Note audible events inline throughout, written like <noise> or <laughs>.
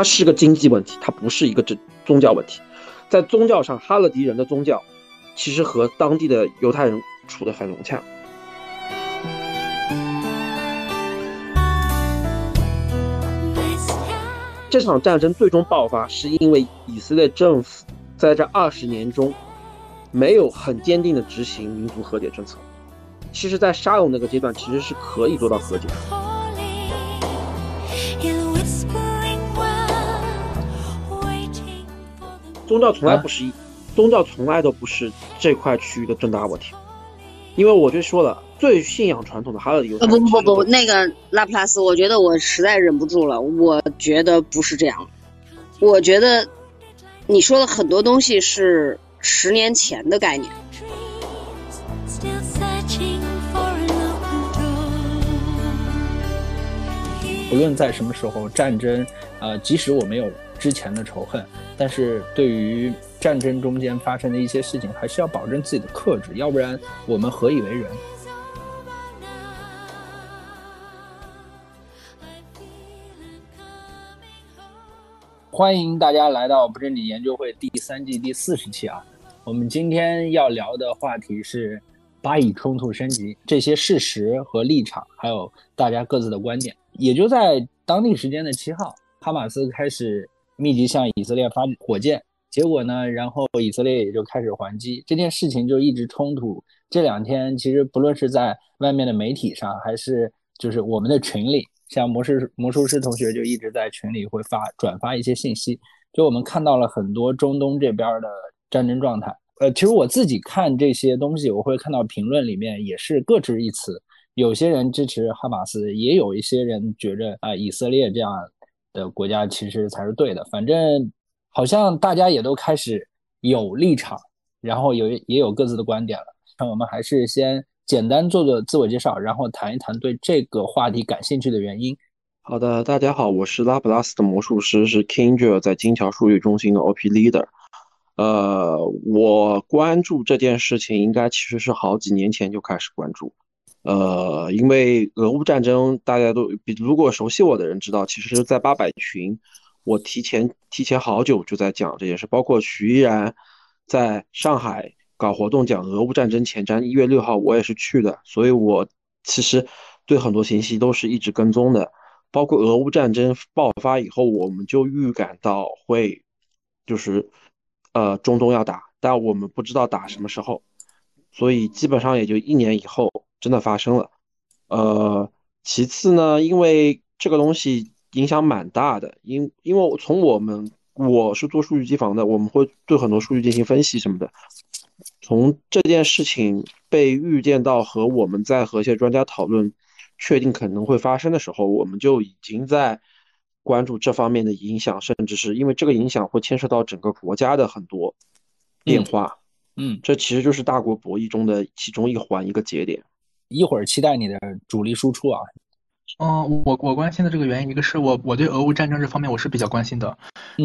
它是个经济问题，它不是一个这宗教问题。在宗教上，哈勒迪人的宗教其实和当地的犹太人处得很融洽。这场战争最终爆发，是因为以色列政府在这二十年中没有很坚定的执行民族和解政策。其实，在沙龙那个阶段，其实是可以做到和解的。宗教从来不是一，宗教从来都不是这块区域的重大问题。因为我就说了，最信仰传统的哈勒迪犹太不不不不，那个拉普拉斯，我觉得我实在忍不住了。我觉得不是这样，我觉得你说的很多东西是十年前的概念。不论在什么时候，战争，呃，即使我没有之前的仇恨，但是对于战争中间发生的一些事情，还是要保证自己的克制，要不然我们何以为人？欢迎大家来到不正经研究会第三季第四十期啊！我们今天要聊的话题是巴以冲突升级这些事实和立场，还有大家各自的观点。也就在当地时间的七号，哈马斯开始密集向以色列发火箭，结果呢，然后以色列也就开始还击。这件事情就一直冲突。这两天其实不论是在外面的媒体上，还是就是我们的群里，像魔术魔术师同学就一直在群里会发转发一些信息，就我们看到了很多中东这边的战争状态。呃，其实我自己看这些东西，我会看到评论里面也是各执一词。有些人支持哈马斯，也有一些人觉着啊，以色列这样的国家其实才是对的。反正好像大家也都开始有立场，然后有也有各自的观点了。那我们还是先简单做个自我介绍，然后谈一谈对这个话题感兴趣的原因。好的，大家好，我是拉普拉斯的魔术师，是 Kindred 在金桥数据中心的 OP Leader。呃，我关注这件事情，应该其实是好几年前就开始关注。呃，因为俄乌战争，大家都比如果熟悉我的人知道，其实，在八百群，我提前提前好久就在讲这件事，包括徐依然在上海搞活动讲俄乌战争前瞻，一月六号我也是去的，所以我其实对很多信息都是一直跟踪的，包括俄乌战争爆发以后，我们就预感到会就是呃中东要打，但我们不知道打什么时候，所以基本上也就一年以后。真的发生了，呃，其次呢，因为这个东西影响蛮大的，因因为从我们我是做数据机房的，我们会对很多数据进行分析什么的。从这件事情被预见到和我们在和一些专家讨论，确定可能会发生的时候，我们就已经在关注这方面的影响，甚至是因为这个影响会牵涉到整个国家的很多变化。嗯，这其实就是大国博弈中的其中一环，一个节点。一会儿期待你的主力输出啊。嗯，我我关心的这个原因，一个是我我对俄乌战争这方面我是比较关心的，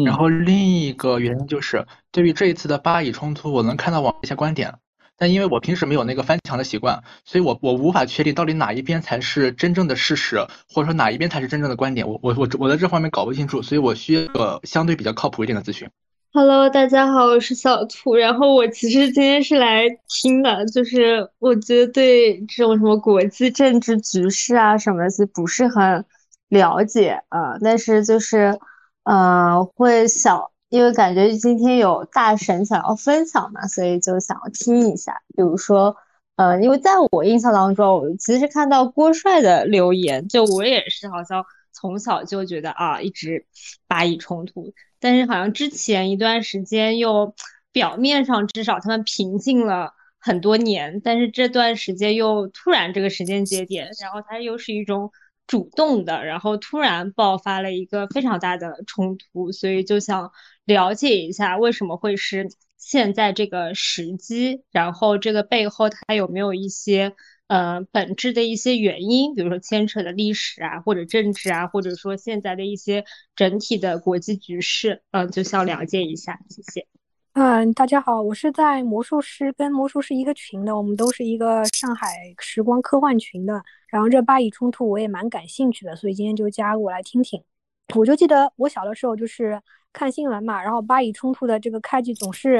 然后另一个原因就是对于这一次的巴以冲突，我能看到网一些观点，但因为我平时没有那个翻墙的习惯，所以我我无法确定到底哪一边才是真正的事实，或者说哪一边才是真正的观点，我我我我在这方面搞不清楚，所以我需要个相对比较靠谱一点的咨询。Hello，大家好，我是小兔。然后我其实今天是来听的，就是我觉得对这种什么国际政治局势啊什么的，其实不是很了解啊。但是就是，嗯，会想，因为感觉今天有大神想要分享嘛，所以就想要听一下。比如说，呃，因为在我印象当中，我其实看到郭帅的留言，就我也是好像从小就觉得啊，一直巴以冲突。但是好像之前一段时间又表面上至少他们平静了很多年，但是这段时间又突然这个时间节点，然后它又是一种主动的，然后突然爆发了一个非常大的冲突，所以就想了解一下为什么会是现在这个时机，然后这个背后它有没有一些。呃，本质的一些原因，比如说牵扯的历史啊，或者政治啊，或者说现在的一些整体的国际局势，嗯，就想了解一下。谢谢。嗯，大家好，我是在魔术师跟魔术师一个群的，我们都是一个上海时光科幻群的。然后这巴以冲突我也蛮感兴趣的，所以今天就加入来听听。我就记得我小的时候就是看新闻嘛，然后巴以冲突的这个开局总是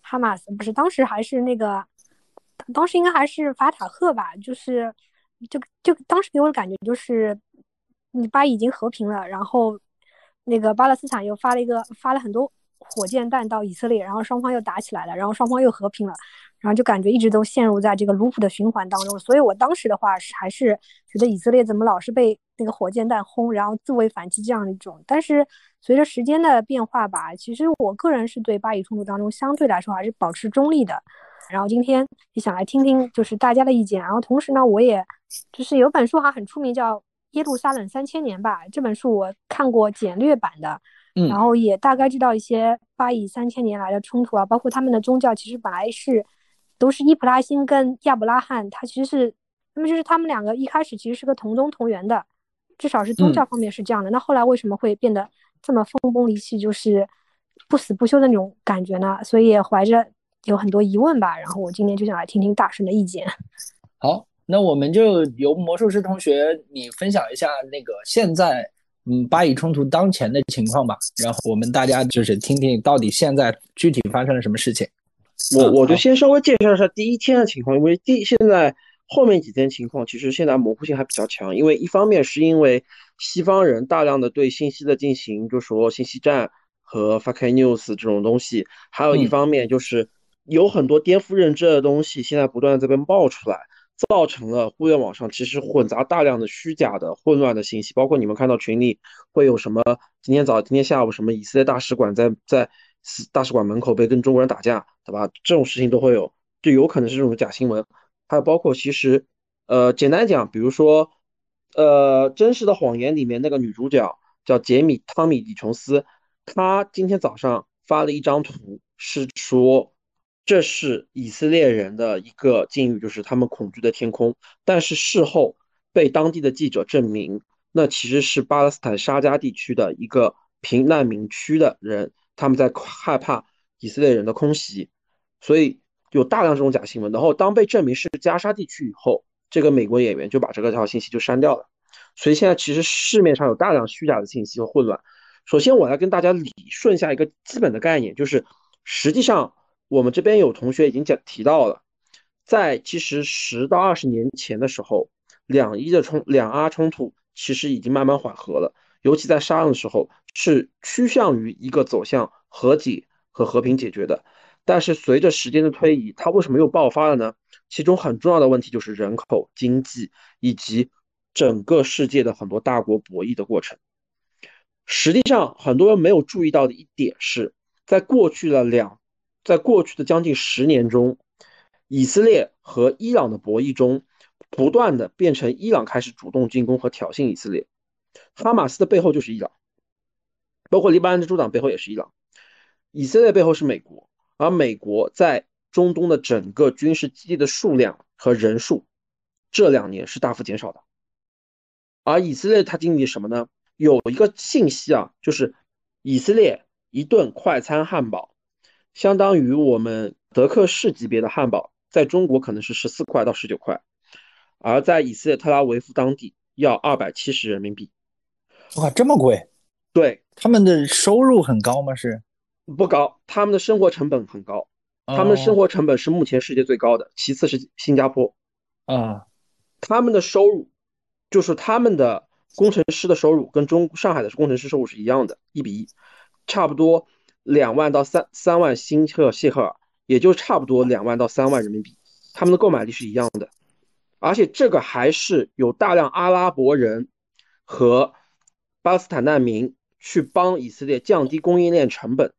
哈马斯，不是当时还是那个，当时应该还是法塔赫吧，就是就就当时给我的感觉就是，你巴以已经和平了，然后那个巴勒斯坦又发了一个发了很多火箭弹到以色列，然后双方又打起来了，然后双方又和平了。然后就感觉一直都陷入在这个卢普的循环当中，所以我当时的话是还是觉得以色列怎么老是被那个火箭弹轰，然后自卫反击这样一种。但是随着时间的变化吧，其实我个人是对巴以冲突当中相对来说还是保持中立的。然后今天也想来听听就是大家的意见。然后同时呢，我也就是有本书还很出名，叫《耶路撒冷三千年》吧。这本书我看过简略版的，然后也大概知道一些巴以三千年来的冲突啊，包括他们的宗教其实本来是。都是伊普拉辛跟亚伯拉罕，他其实是，那么就是他们两个一开始其实是个同宗同源的，至少是宗教方面是这样的。那后来为什么会变得这么分崩离析，就是不死不休的那种感觉呢？所以也怀着有很多疑问吧。然后我今天就想来听听大神的意见。<laughs> 好，那我们就由魔术师同学你分享一下那个现在嗯巴以冲突当前的情况吧。然后我们大家就是听听到底现在具体发生了什么事情。我我就先稍微介绍一下第一天的情况，因为第现在后面几天情况其实现在模糊性还比较强，因为一方面是因为西方人大量的对信息的进行，就说信息战和 fake news 这种东西，还有一方面就是有很多颠覆认知的东西现在不断在被冒出来，造成了互联网上其实混杂大量的虚假的混乱的信息，包括你们看到群里会有什么今天早今天下午什么以色列大使馆在在。大使馆门口被跟中国人打架，对吧？这种事情都会有，就有可能是这种假新闻。还有包括其实，呃，简单讲，比如说，呃，《真实的谎言》里面那个女主角叫杰米·汤米·李琼斯，她今天早上发了一张图，是说这是以色列人的一个境遇，就是他们恐惧的天空。但是事后被当地的记者证明，那其实是巴勒斯坦沙加地区的一个贫难民区的人。他们在害怕以色列人的空袭，所以有大量这种假新闻。然后当被证明是加沙地区以后，这个美国演员就把这个条信息就删掉了。所以现在其实市面上有大量虚假的信息和混乱。首先，我来跟大家理顺下一个基本的概念，就是实际上我们这边有同学已经讲提到了，在其实十到二十年前的时候，两伊的冲两阿冲突其实已经慢慢缓和了。尤其在沙岸的时候，是趋向于一个走向和解和和平解决的。但是随着时间的推移，它为什么又爆发了呢？其中很重要的问题就是人口、经济以及整个世界的很多大国博弈的过程。实际上，很多人没有注意到的一点是，在过去的两，在过去的将近十年中，以色列和伊朗的博弈中，不断的变成伊朗开始主动进攻和挑衅以色列。哈马斯的背后就是伊朗，包括黎巴嫩的主党背后也是伊朗，以色列背后是美国，而美国在中东的整个军事基地的数量和人数，这两年是大幅减少的。而以色列它经历什么呢？有一个信息啊，就是以色列一顿快餐汉堡，相当于我们德克士级别的汉堡，在中国可能是十四块到十九块，而在以色列特拉维夫当地要二百七十人民币。哇，这么贵？对，他们的收入很高吗？是不高，他们的生活成本很高，他们的生活成本是目前世界最高的，其次是新加坡。啊，他们的收入就是他们的工程师的收入跟中上海的工程师收入是一样的，一比一，差不多两万到三三万新特谢赫尔，也就差不多两万到三万人民币，他们的购买力是一样的，而且这个还是有大量阿拉伯人和。巴勒斯坦难民去帮以色列降低供应链成本，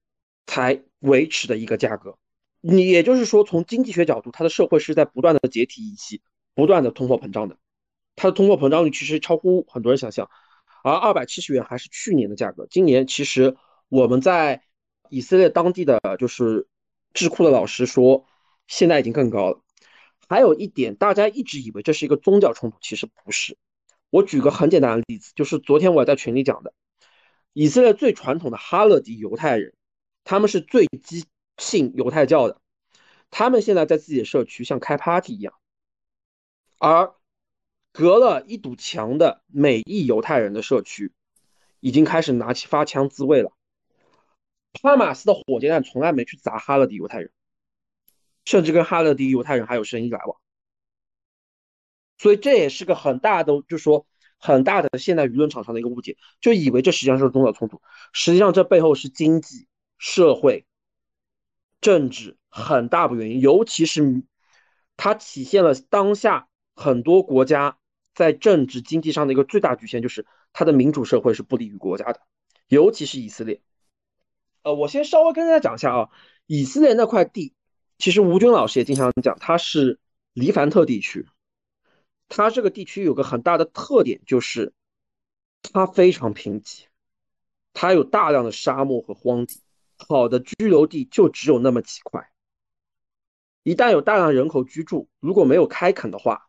才维持的一个价格。你也就是说，从经济学角度，它的社会是在不断的解体以及不断的通货膨胀的。它的通货膨胀率其实超乎很多人想象。而二百七十元还是去年的价格，今年其实我们在以色列当地的就是智库的老师说，现在已经更高了。还有一点，大家一直以为这是一个宗教冲突，其实不是。我举个很简单的例子，就是昨天我在群里讲的，以色列最传统的哈勒迪犹太人，他们是最激信犹太教的，他们现在在自己的社区像开 party 一样，而隔了一堵墙的美裔犹太人的社区，已经开始拿起发枪自卫了。哈马斯的火箭弹从来没去砸哈勒迪犹太人，甚至跟哈勒迪犹太人还有生意来往。所以这也是个很大的，就说很大的现在舆论场上的一个误解，就以为这实际上是宗教冲突，实际上这背后是经济、社会、政治很大的原因，尤其是它体现了当下很多国家在政治经济上的一个最大局限，就是它的民主社会是不利于国家的，尤其是以色列。呃，我先稍微跟大家讲一下啊，以色列那块地，其实吴军老师也经常讲，它是黎凡特地区。它这个地区有个很大的特点，就是它非常贫瘠，它有大量的沙漠和荒地，好的居留地就只有那么几块。一旦有大量人口居住，如果没有开垦的话，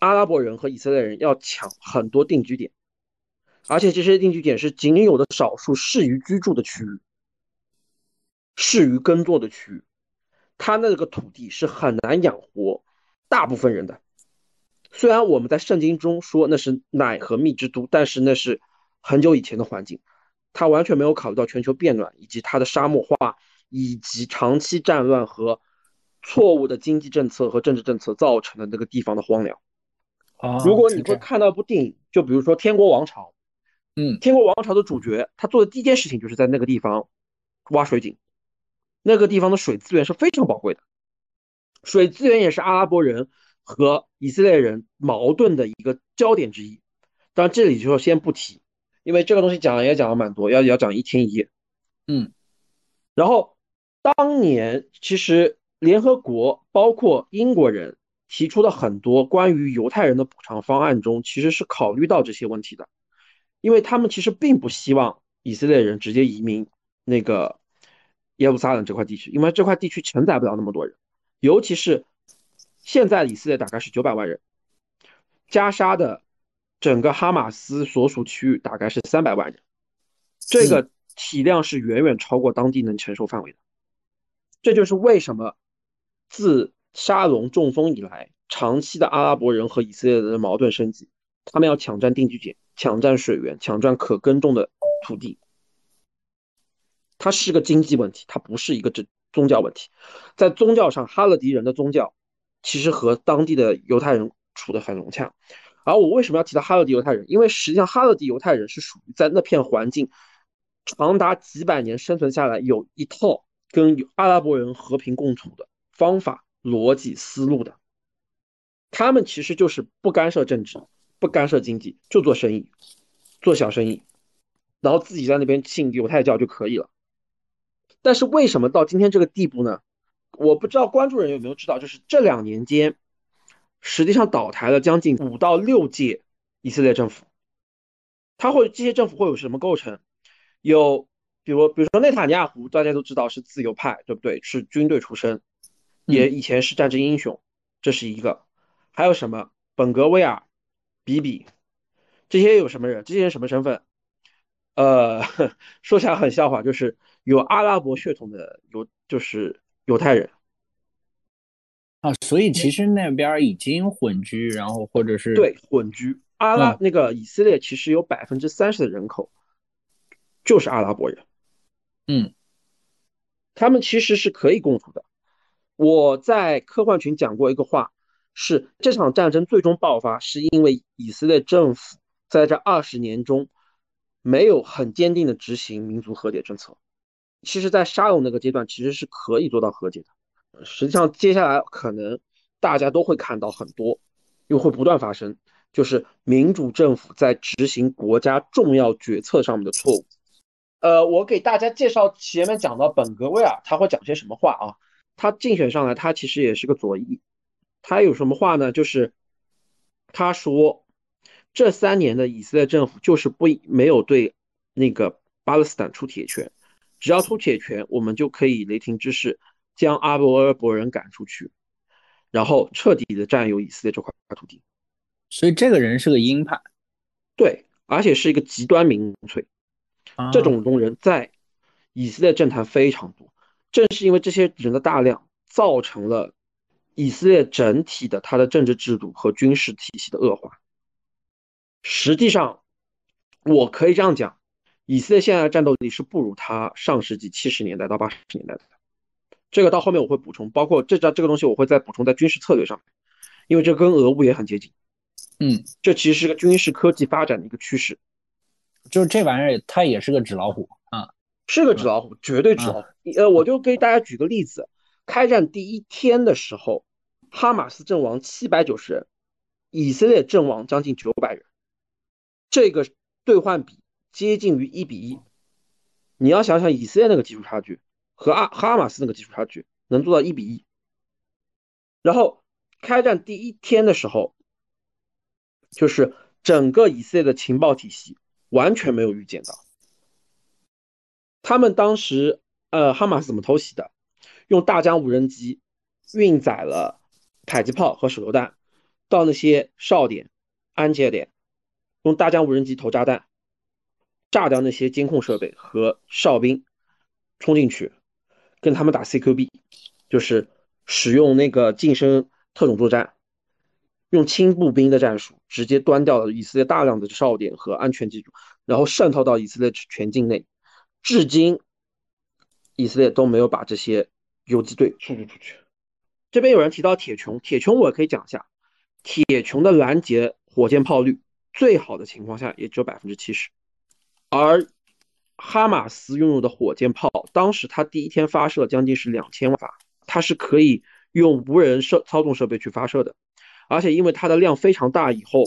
阿拉伯人和以色列人要抢很多定居点，而且这些定居点是仅有的少数适于居住的区域，适于耕作的区域，它那个土地是很难养活大部分人的。虽然我们在圣经中说那是奶和蜜之都，但是那是很久以前的环境，它完全没有考虑到全球变暖以及它的沙漠化，以及长期战乱和错误的经济政策和政治政策造成的那个地方的荒凉。啊，如果你会看到一部电影，就比如说《天国王朝》，嗯，《天国王朝》的主角他做的第一件事情就是在那个地方挖水井，那个地方的水资源是非常宝贵的，水资源也是阿拉伯人。和以色列人矛盾的一个焦点之一，当然这里就先不提，因为这个东西讲也讲了蛮多，要要讲一天一夜。嗯，然后当年其实联合国包括英国人提出的很多关于犹太人的补偿方案中，其实是考虑到这些问题的，因为他们其实并不希望以色列人直接移民那个耶路撒冷这块地区，因为这块地区承载不了那么多人，尤其是。现在以色列大概是九百万人，加沙的整个哈马斯所属区域大概是三百万人，这个体量是远远超过当地能承受范围的。这就是为什么自沙龙中风以来，长期的阿拉伯人和以色列人的矛盾升级，他们要抢占定居点、抢占水源、抢占可耕种的土地。它是个经济问题，它不是一个这宗教问题。在宗教上，哈勒迪人的宗教。其实和当地的犹太人处得很融洽，而我为什么要提到哈勒迪犹太人？因为实际上哈勒迪犹太人是属于在那片环境长达几百年生存下来，有一套跟阿拉伯人和平共处的方法、逻辑、思路的。他们其实就是不干涉政治，不干涉经济，就做生意，做小生意，然后自己在那边信犹太教就可以了。但是为什么到今天这个地步呢？我不知道关注人有没有知道，就是这两年间，实际上倒台了将近五到六届以色列政府。他会这些政府会有什么构成？有，比如比如说内塔尼亚胡，大家都知道是自由派，对不对？是军队出身，也以前是战争英雄，这是一个。还有什么？本格威尔、比比，这些有什么人？这些人什么身份？呃，<laughs> 说起来很笑话，就是有阿拉伯血统的，犹就是。犹太人啊，所以其实那边已经混居，然后或者是对混居。阿拉那个以色列其实有百分之三十的人口就是阿拉伯人，嗯，他们其实是可以共处的。我在科幻群讲过一个话，是这场战争最终爆发是因为以色列政府在这二十年中没有很坚定的执行民族和解政策。其实，在沙龙那个阶段，其实是可以做到和解的。实际上，接下来可能大家都会看到很多，又会不断发生，就是民主政府在执行国家重要决策上面的错误。呃，我给大家介绍前面讲到本格威尔，他会讲些什么话啊？他竞选上来，他其实也是个左翼。他有什么话呢？就是他说，这三年的以色列政府就是不没有对那个巴勒斯坦出铁拳。只要出铁拳，我们就可以雷霆之势将阿拉伯人赶出去，然后彻底的占有以色列这块土地。所以这个人是个鹰派，对，而且是一个极端民粹。这种人在以色列政坛非常多。正是因为这些人的大量，造成了以色列整体的它的政治制度和军事体系的恶化。实际上，我可以这样讲，以色列现在的战斗力是不如它上世纪七十年代到八十年代的。这个到后面我会补充，包括这这这个东西我会再补充在军事策略上面，因为这跟俄乌也很接近。嗯，这其实是个军事科技发展的一个趋势。就是这玩意儿，它也是个纸老虎啊，是个纸老虎，绝对纸老虎。呃，我就给大家举个例子，开战第一天的时候，哈马斯阵亡七百九十人，以色列阵亡将近九百人，这个兑换比接近于一比一。你要想想以色列那个技术差距和阿哈马斯那个技术差距能做到一比一。然后开战第一天的时候，就是整个以色列的情报体系。完全没有预见到，他们当时，呃，哈马斯怎么偷袭的？用大疆无人机运载了迫击炮和手榴弹到那些哨点、安检点，用大疆无人机投炸弹，炸掉那些监控设备和哨兵，冲进去跟他们打 CQB，就是使用那个近身特种作战。用轻步兵的战术直接端掉了以色列大量的哨点和安全机组，然后渗透到以色列全境内。至今，以色列都没有把这些游击队处理出去。这边有人提到铁穹，铁穹我可以讲一下，铁穹的拦截火箭炮率最好的情况下也只有百分之七十，而哈马斯拥有的火箭炮，当时他第一天发射将近是两千万发，它是可以用无人设操纵设备去发射的。而且因为它的量非常大，以后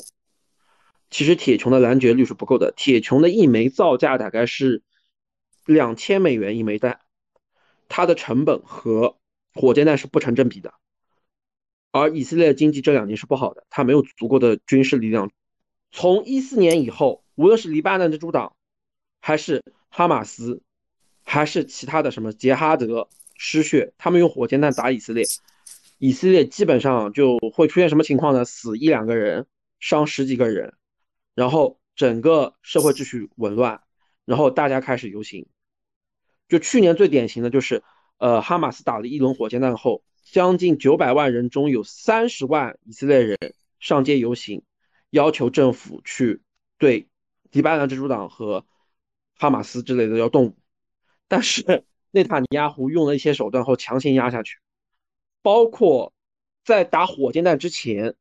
其实铁穹的拦截率是不够的。铁穹的一枚造价大概是两千美元一枚弹，它的成本和火箭弹是不成正比的。而以色列经济这两年是不好的，它没有足够的军事力量。从一四年以后，无论是黎巴嫩的主党，还是哈马斯，还是其他的什么杰哈德失血，他们用火箭弹打以色列。以色列基本上就会出现什么情况呢？死一两个人，伤十几个人，然后整个社会秩序紊乱，然后大家开始游行。就去年最典型的就是，呃，哈马斯打了一轮火箭弹后，将近九百万人中有三十万以色列人上街游行，要求政府去对黎巴嫩真主党和哈马斯之类的要动武，但是内塔尼亚胡用了一些手段后强行压下去。包括在打火箭弹之前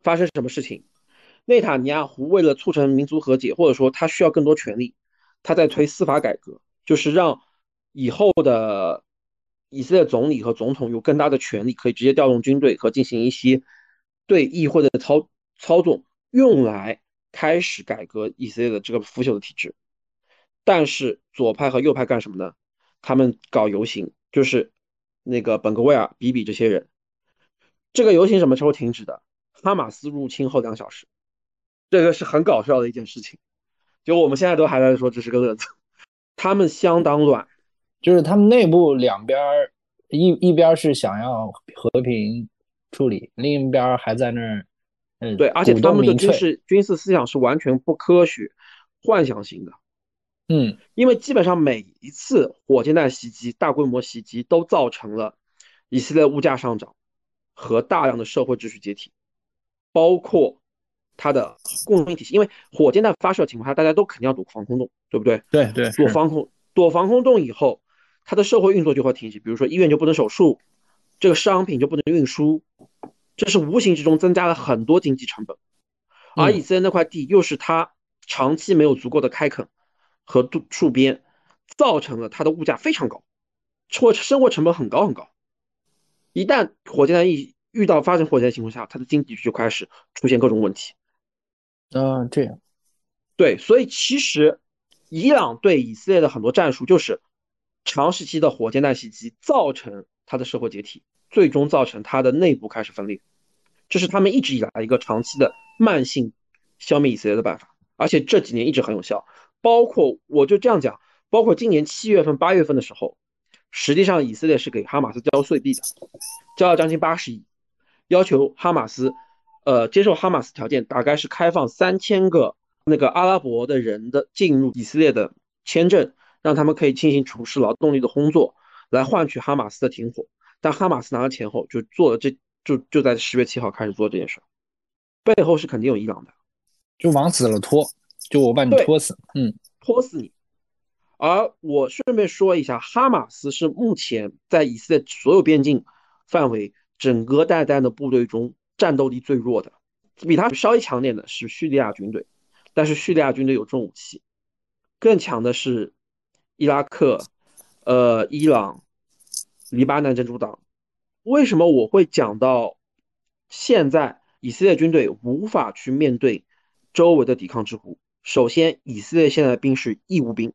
发生什么事情？内塔尼亚胡为了促成民族和解，或者说他需要更多权力，他在推司法改革，就是让以后的以色列总理和总统有更大的权力，可以直接调动军队和进行一些对议会的操操纵，用来开始改革以色列的这个腐朽的体制。但是左派和右派干什么呢？他们搞游行，就是。那个本格威尔、比比这些人，这个游行什么时候停止的？哈马斯入侵后两小时，这个是很搞笑的一件事情。就我们现在都还在说这是个乐子，他们相当乱，就是他们内部两边一一边是想要和平处理，另一边还在那儿，嗯，对，而且他们的军事军事思想是完全不科学、幻想型的。嗯，因为基本上每一次火箭弹袭击、大规模袭击都造成了以色列物价上涨和大量的社会秩序解体，包括它的供应体系。因为火箭弹发射情况下，大家都肯定要躲防空洞，对不对？对对，躲防空躲防空洞以后，它的社会运作就会停止。比如说医院就不能手术，这个商品就不能运输，这是无形之中增加了很多经济成本。而以色列那块地又是它长期没有足够的开垦。和度戍边，造成了它的物价非常高，或生活成本很高很高。一旦火箭弹一遇到发生火箭的情况下，它的经济就开始出现各种问题。嗯，这样，对，所以其实伊朗对以色列的很多战术就是长时期的火箭弹袭击，造成它的社会解体，最终造成它的内部开始分裂。这是他们一直以来一个长期的慢性消灭以色列的办法，而且这几年一直很有效。包括我就这样讲，包括今年七月份、八月份的时候，实际上以色列是给哈马斯交税币的，交了将近八十亿，要求哈马斯，呃，接受哈马斯条件，大概是开放三千个那个阿拉伯的人的进入以色列的签证，让他们可以进行从事劳动力的工作，来换取哈马斯的停火。但哈马斯拿了钱后，就做了这就就在十月七号开始做这件事，背后是肯定有伊朗的，就往死了拖。就我把你拖死，嗯，拖死你。而我顺便说一下，哈马斯是目前在以色列所有边境范围整个带弹的部队中战斗力最弱的，比他稍微强点的是叙利亚军队，但是叙利亚军队有重武器，更强的是伊拉克、呃伊朗、黎巴嫩真主党。为什么我会讲到现在以色列军队无法去面对周围的抵抗之虎？首先，以色列现在的兵是义务兵。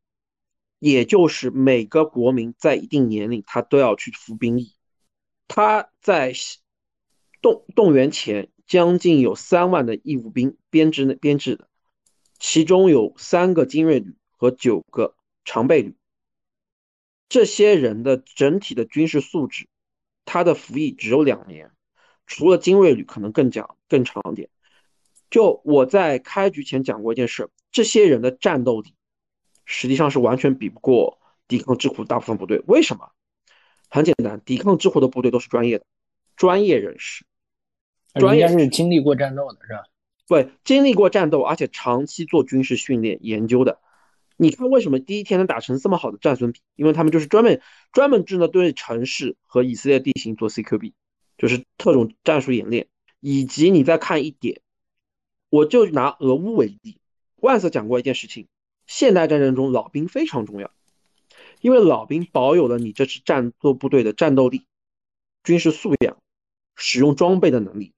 也就是每个国民在一定年龄，他都要去服兵役。他在动动员前，将近有三万的义务兵编制编制的，其中有三个精锐旅和九个常备旅。这些人的整体的军事素质，他的服役只有两年，除了精锐旅可能更讲更长点。就我在开局前讲过一件事，这些人的战斗力。实际上是完全比不过抵抗之虎大部分部队。为什么？很简单，抵抗之虎的部队都是专业的，专业人士，专业是经历过战斗的，是吧？对，经历过战斗，而且长期做军事训练研究的。你看，为什么第一天能打成这么好的战损比？因为他们就是专门专门针对城市和以色列地形做 CQB，就是特种战术演练。以及你再看一点，我就拿俄乌为例，万瑟讲过一件事情。现代战争中，老兵非常重要，因为老兵保有了你这支战斗部队的战斗力、军事素养、使用装备的能力。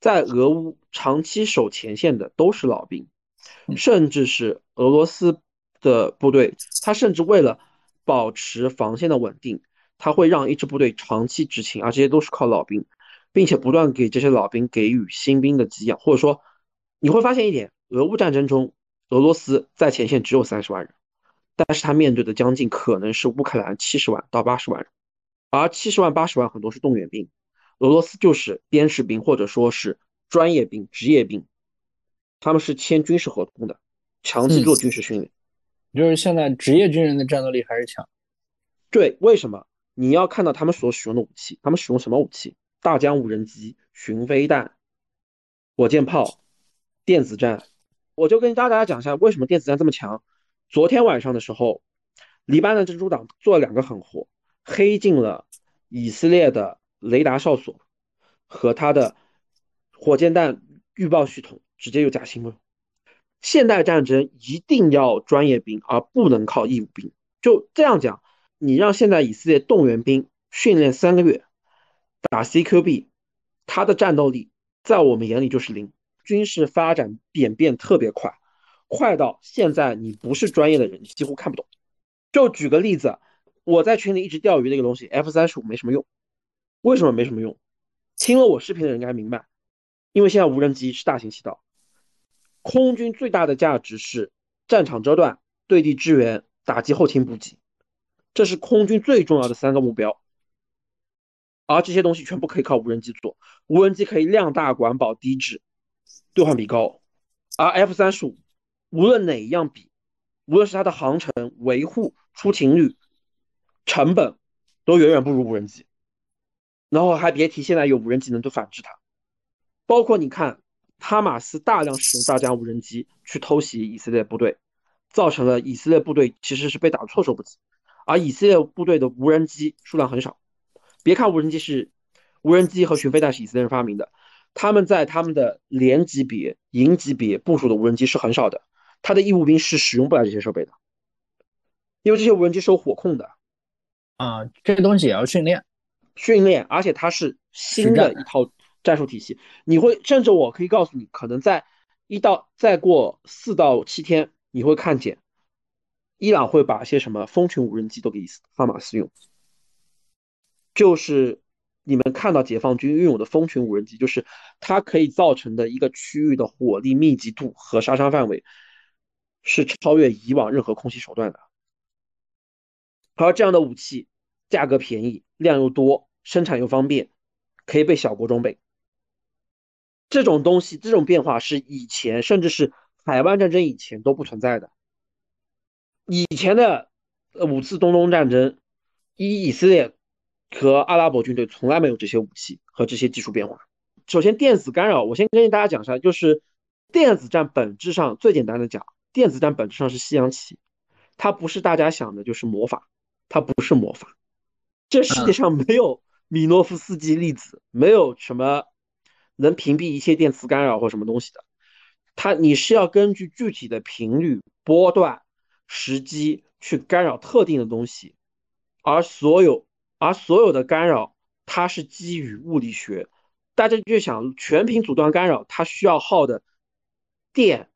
在俄乌长期守前线的都是老兵，甚至是俄罗斯的部队，他甚至为了保持防线的稳定，他会让一支部队长期执勤，而这些都是靠老兵，并且不断给这些老兵给予新兵的给养，或者说你会发现一点，俄乌战争中。俄罗斯在前线只有三十万人，但是他面对的将近可能是乌克兰七十万到八十万人，而七十万八十万很多是动员兵，俄罗斯就是边士兵或者说是专业兵、职业兵，他们是签军事合同的，长期做军事训练。就是现在职业军人的战斗力还是强。对，为什么？你要看到他们所使用的武器，他们使用什么武器？大疆无人机、巡飞弹、火箭炮、电子战。我就跟大家讲一下为什么电子战这么强。昨天晚上的时候，黎巴嫩真主党做了两个狠活，黑进了以色列的雷达哨所和他的火箭弹预报系统，直接就假新闻。现代战争一定要专业兵，而不能靠义务兵。就这样讲，你让现在以色列动员兵训练三个月打 CQB，他的战斗力在我们眼里就是零。军事发展演变特别快，快到现在你不是专业的人，你几乎看不懂。就举个例子，我在群里一直钓鱼那个东西，F 三十五没什么用。为什么没什么用？听了我视频的人应该明白，因为现在无人机是大行其道。空军最大的价值是战场遮断、对地支援、打击后勤补给，这是空军最重要的三个目标。而这些东西全部可以靠无人机做，无人机可以量大管饱低质。兑换比高，而 F 三十五无论哪一样比，无论是它的航程、维护、出勤率、成本，都远远不如无人机。然后还别提现在有无人机能够反制它，包括你看哈马斯大量使用大疆无人机去偷袭以色列部队，造成了以色列部队其实是被打措手不及，而以色列部队的无人机数量很少。别看无人机是无人机和巡飞弹是以色列人发明的。他们在他们的连级别、营级别部署的无人机是很少的，他的义务兵是使用不了这些设备的，因为这些无人机是有火控的，啊，这些东西也要训练，训练，而且它是新的一套战术体系。你会，甚至我可以告诉你，可能在一到再过四到七天，你会看见伊朗会把些什么蜂群无人机都给哈马斯用，就是。你们看到解放军运用的蜂群无人机，就是它可以造成的一个区域的火力密集度和杀伤范围，是超越以往任何空袭手段的。而这样的武器价格便宜，量又多，生产又方便，可以被小国装备。这种东西，这种变化是以前甚至是海湾战争以前都不存在的。以前的五次中东战争，以以色列。和阿拉伯军队从来没有这些武器和这些技术变化。首先，电子干扰，我先跟大家讲一下，就是电子战本质上最简单的讲，电子战本质上是西洋棋，它不是大家想的就是魔法，它不是魔法。这世界上没有米诺夫斯基粒子，没有什么能屏蔽一切电磁干扰或什么东西的。它你是要根据具体的频率、波段、时机去干扰特定的东西，而所有而所有的干扰，它是基于物理学。大家就想全频阻断干扰，它需要耗的电、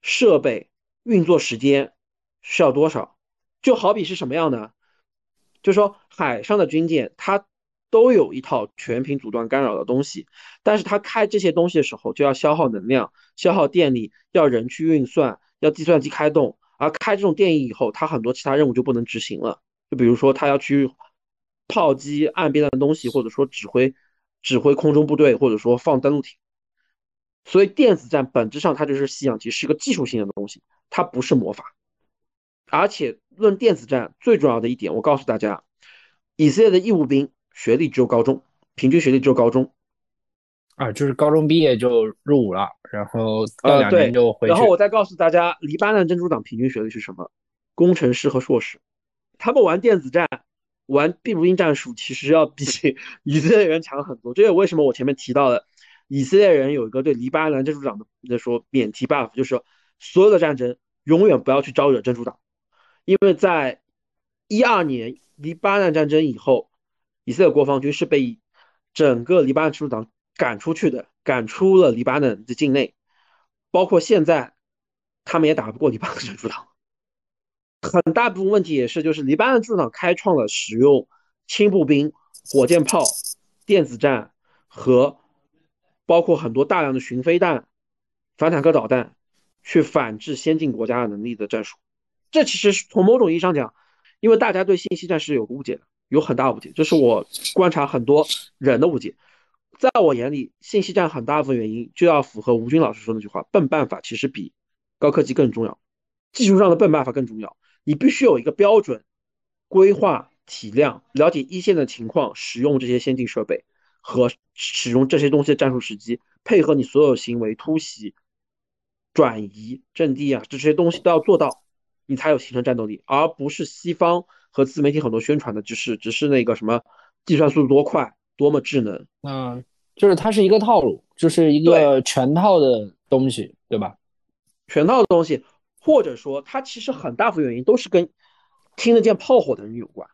设备、运作时间需要多少？就好比是什么样的？就说，海上的军舰它都有一套全频阻断干扰的东西，但是它开这些东西的时候就要消耗能量、消耗电力，要人去运算，要计算机开动。而开这种电影以后，它很多其他任务就不能执行了。就比如说，它要去炮击岸边的东西，或者说指挥指挥空中部队，或者说放登陆艇。所以，电子战本质上它就是西洋棋，是一个技术性的东西，它不是魔法。而且论电子战最重要的一点，我告诉大家，以色列的义务兵学历只有高中，平均学历只有高中，啊，就是高中毕业就入伍了，然后到两年就回去。然后我再告诉大家，黎巴嫩真主党平均学历是什么？工程师和硕士。他们玩电子战、玩闭路兵战术，其实要比 <laughs> 以色列人强很多。这也为什么我前面提到的，以色列人有一个对黎巴嫩真主党的说免提 buff，就是说所有的战争永远不要去招惹真主党。因为在一二年黎巴嫩战争以后，以色列国防军是被整个黎巴嫩真主党赶出去的，赶出了黎巴嫩的境内。包括现在，他们也打不过黎巴嫩真主党。很大部分问题也是，就是黎巴嫩真主党开创了使用轻步兵、火箭炮、电子战和包括很多大量的巡飞弹、反坦克导弹去反制先进国家的能力的战术。这其实从某种意义上讲，因为大家对信息战是有误解的，有很大误解，这是我观察很多人的误解。在我眼里，信息战很大部分原因就要符合吴军老师说那句话：笨办法其实比高科技更重要，技术上的笨办法更重要。你必须有一个标准规划体量，了解一线的情况，使用这些先进设备和使用这些东西的战术时机，配合你所有行为、突袭、转移阵地啊，这些东西都要做到。你才有形成战斗力，而不是西方和自媒体很多宣传的，只是只是那个什么计算速度多快，多么智能。嗯，就是它是一个套路，就是一个全套的东西，对吧？全套的东西，或者说它其实很大部分原因都是跟听得见炮火的人有关，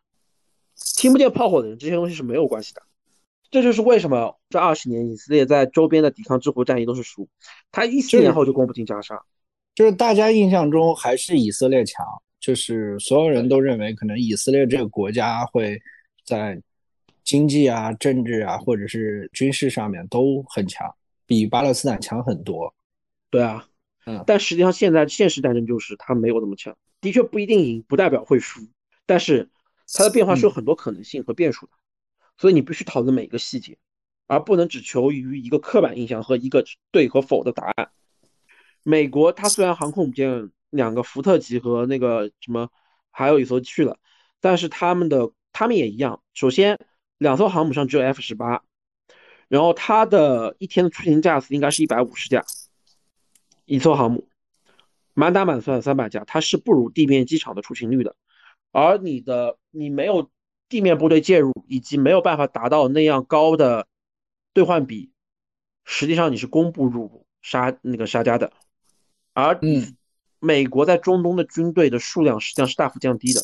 听不见炮火的人这些东西是没有关系的。这就是为什么这二十年以色列在周边的抵抗之湖战役都是输，他一四年后就攻不进加沙。就是大家印象中还是以色列强，就是所有人都认为可能以色列这个国家会在经济啊、政治啊，或者是军事上面都很强，比巴勒斯坦强很多。对啊，嗯，但实际上现在现实战争就是他没有那么强，的确不一定赢，不代表会输，但是它的变化是有很多可能性和变数的，所以你必须讨论每一个细节，而不能只求于一个刻板印象和一个对和否的答案。美国它虽然航空母舰两个福特级和那个什么还有一艘去了，但是他们的他们也一样。首先，两艘航母上只有 F 十八，然后它的一天的出勤架次应该是一百五十架，一艘航母满打满算三百架，它是不如地面机场的出勤率的。而你的你没有地面部队介入，以及没有办法达到那样高的兑换比，实际上你是攻不入沙那个沙加的。而嗯美国在中东的军队的数量实际上是大幅降低的，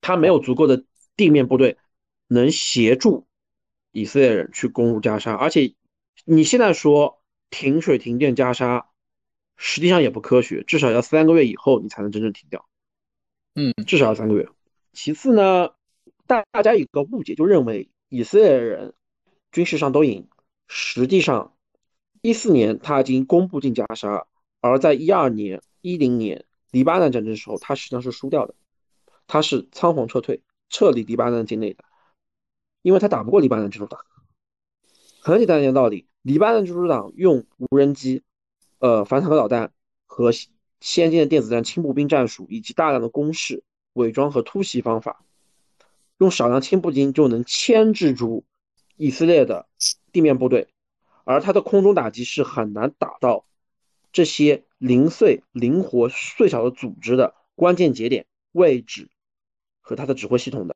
他没有足够的地面部队能协助以色列人去攻入加沙，而且你现在说停水停电加沙，实际上也不科学，至少要三个月以后你才能真正停掉。嗯，至少要三个月。其次呢，大大家有个误解，就认为以色列人军事上都赢，实际上一四年他已经公布进加沙。而在一二年、一零年黎巴嫩战争的时候，他实际上是输掉的，他是仓皇撤退，撤离黎巴嫩境内的，因为他打不过黎巴嫩真主党。很简单一个道理，黎巴嫩真主党用无人机、呃反坦克导弹和先进的电子战轻步兵战术，以及大量的攻势、伪装和突袭方法，用少量轻步兵就能牵制住以色列的地面部队，而他的空中打击是很难打到。这些零碎、灵活、碎小的组织的关键节点位置和它的指挥系统的，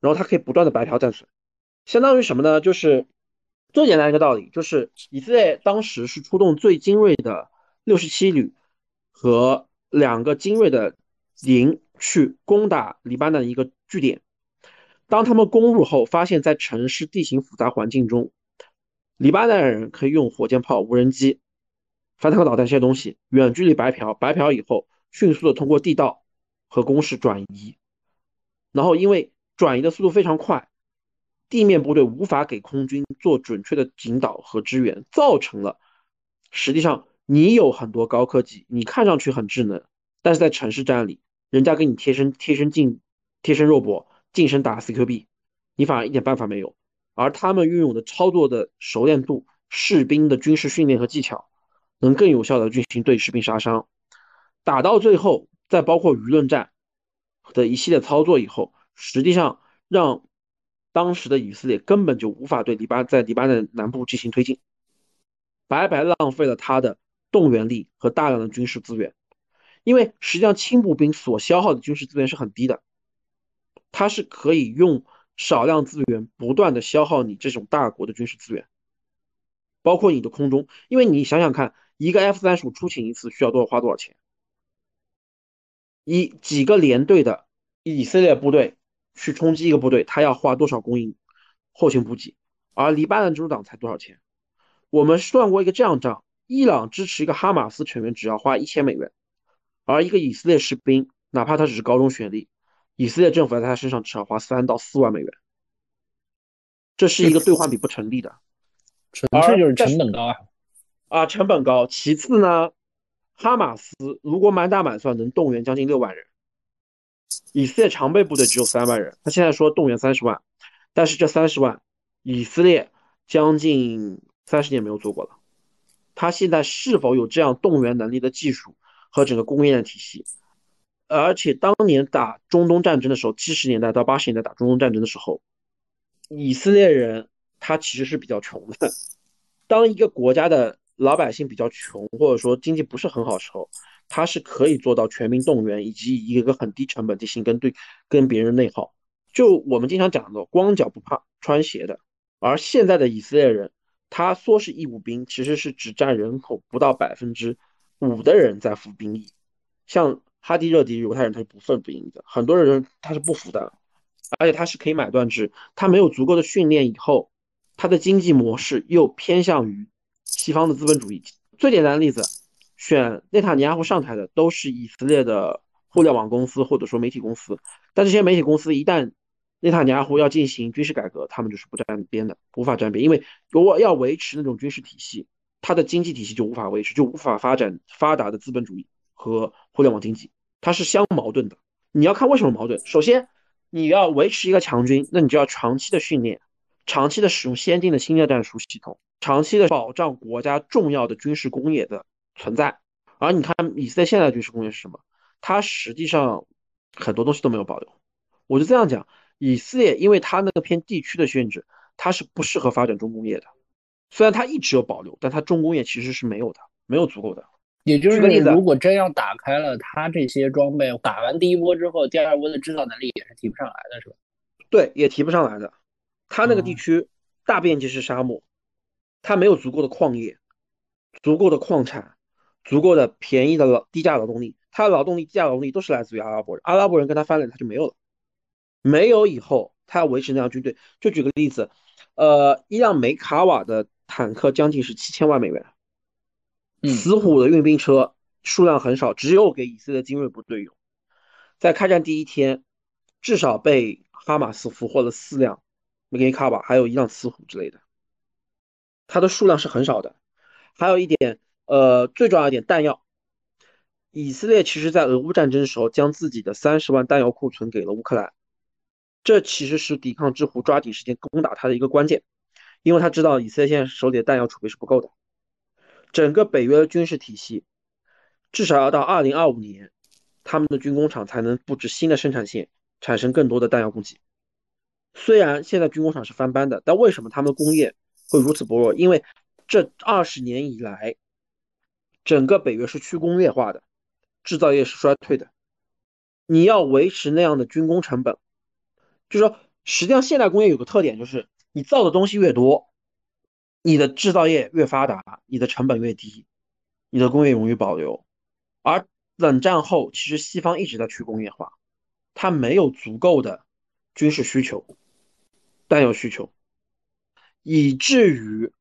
然后它可以不断的白嫖战损，相当于什么呢？就是最简单一个道理，就是以色列当时是出动最精锐的六十七旅和两个精锐的营去攻打黎巴嫩一个据点。当他们攻入后，发现，在城市地形复杂环境中，黎巴嫩人可以用火箭炮、无人机、反坦克导弹这些东西远距离白嫖，白嫖以后迅速的通过地道和攻势转移，然后因为转移的速度非常快，地面部队无法给空军做准确的引导和支援，造成了实际上你有很多高科技，你看上去很智能，但是在城市战里，人家跟你贴身贴身近贴身肉搏。近身打 CQB，你反而一点办法没有。而他们运用的操作的熟练度、士兵的军事训练和技巧，能更有效的进行对士兵杀伤。打到最后，再包括舆论战的一系列操作以后，实际上让当时的以色列根本就无法对黎巴在黎巴嫩南部进行推进，白白浪费了他的动员力和大量的军事资源。因为实际上轻步兵所消耗的军事资源是很低的。它是可以用少量资源不断的消耗你这种大国的军事资源，包括你的空中，因为你想想看，一个 F 三十五出勤一次需要多少花多少钱？一几个连队的以色列部队去冲击一个部队，他要花多少供应后勤补给？而黎巴嫩真主党才多少钱？我们算过一个这样账：伊朗支持一个哈马斯成员只要花一千美元，而一个以色列士兵，哪怕他只是高中学历。以色列政府在他身上至少花三到四万美元，这是一个兑换比不成立的，纯粹就是成本高啊！啊，成本高。其次呢，哈马斯如果满打满算能动员将近六万人，以色列常备部队只有三万人，他现在说动员三十万，但是这三十万，以色列将近三十年没有做过了，他现在是否有这样动员能力的技术和整个供应链体系？而且当年打中东战争的时候，七十年代到八十年代打中东战争的时候，以色列人他其实是比较穷的。<laughs> 当一个国家的老百姓比较穷，或者说经济不是很好的时候，他是可以做到全民动员，以及一个很低成本进行跟对跟别人内耗。就我们经常讲的，光脚不怕穿鞋的。而现在的以色列人，他说是义务兵，其实是只占人口不到百分之五的人在服兵役，像。哈迪热迪犹太人他是不服兵役的，很多人他是不服的，而且他是可以买断制，他没有足够的训练以后，他的经济模式又偏向于西方的资本主义。最简单的例子，选内塔尼亚胡上台的都是以色列的互联网公司或者说媒体公司，但这些媒体公司一旦内塔尼亚胡要进行军事改革，他们就是不沾边的，无法沾边，因为如果要维持那种军事体系，他的经济体系就无法维持，就无法发展发达的资本主义和互联网经济。它是相矛盾的，你要看为什么矛盾。首先，你要维持一个强军，那你就要长期的训练，长期的使用先进的新的战术系统，长期的保障国家重要的军事工业的存在。而你看以色列现在的军事工业是什么？它实际上很多东西都没有保留。我就这样讲，以色列因为它那个偏地区的限制，它是不适合发展重工业的。虽然它一直有保留，但它重工业其实是没有的，没有足够的。也就是，如果真要打开了，它这些装备打完第一波之后，第二波的制造能力也是提不上来的，是吧？对，也提不上来的。它那个地区大面积是沙漠，他没有足够的矿业、足够的矿产、足够的便宜的劳低价劳动力。他的劳动力、低价劳动力都是来自于阿拉伯人，阿拉伯人跟他翻脸，他就没有了。没有以后，他要维持那样军队。就举个例子，呃，一辆梅卡瓦的坦克将近是七千万美元。死虎的运兵车数量很少，只有给以色列精锐部队用。在开战第一天，至少被哈马斯俘获了四辆梅卡瓦，还有一辆死虎之类的。它的数量是很少的。还有一点，呃，最重要一点，弹药。以色列其实在俄乌战争的时候，将自己的三十万弹药库存给了乌克兰，这其实是抵抗之狐抓紧时间攻打他的一个关键，因为他知道以色列现在手里的弹药储备是不够的。整个北约的军事体系，至少要到二零二五年，他们的军工厂才能布置新的生产线，产生更多的弹药供给。虽然现在军工厂是翻班的，但为什么他们的工业会如此薄弱？因为这二十年以来，整个北约是去工业化的，制造业是衰退的。你要维持那样的军工成本，就是说，实际上现代工业有个特点，就是你造的东西越多，你的制造业越发达，你的成本越低，你的工业容易保留。而冷战后，其实西方一直在去工业化，它没有足够的军事需求、弹药需求，以至于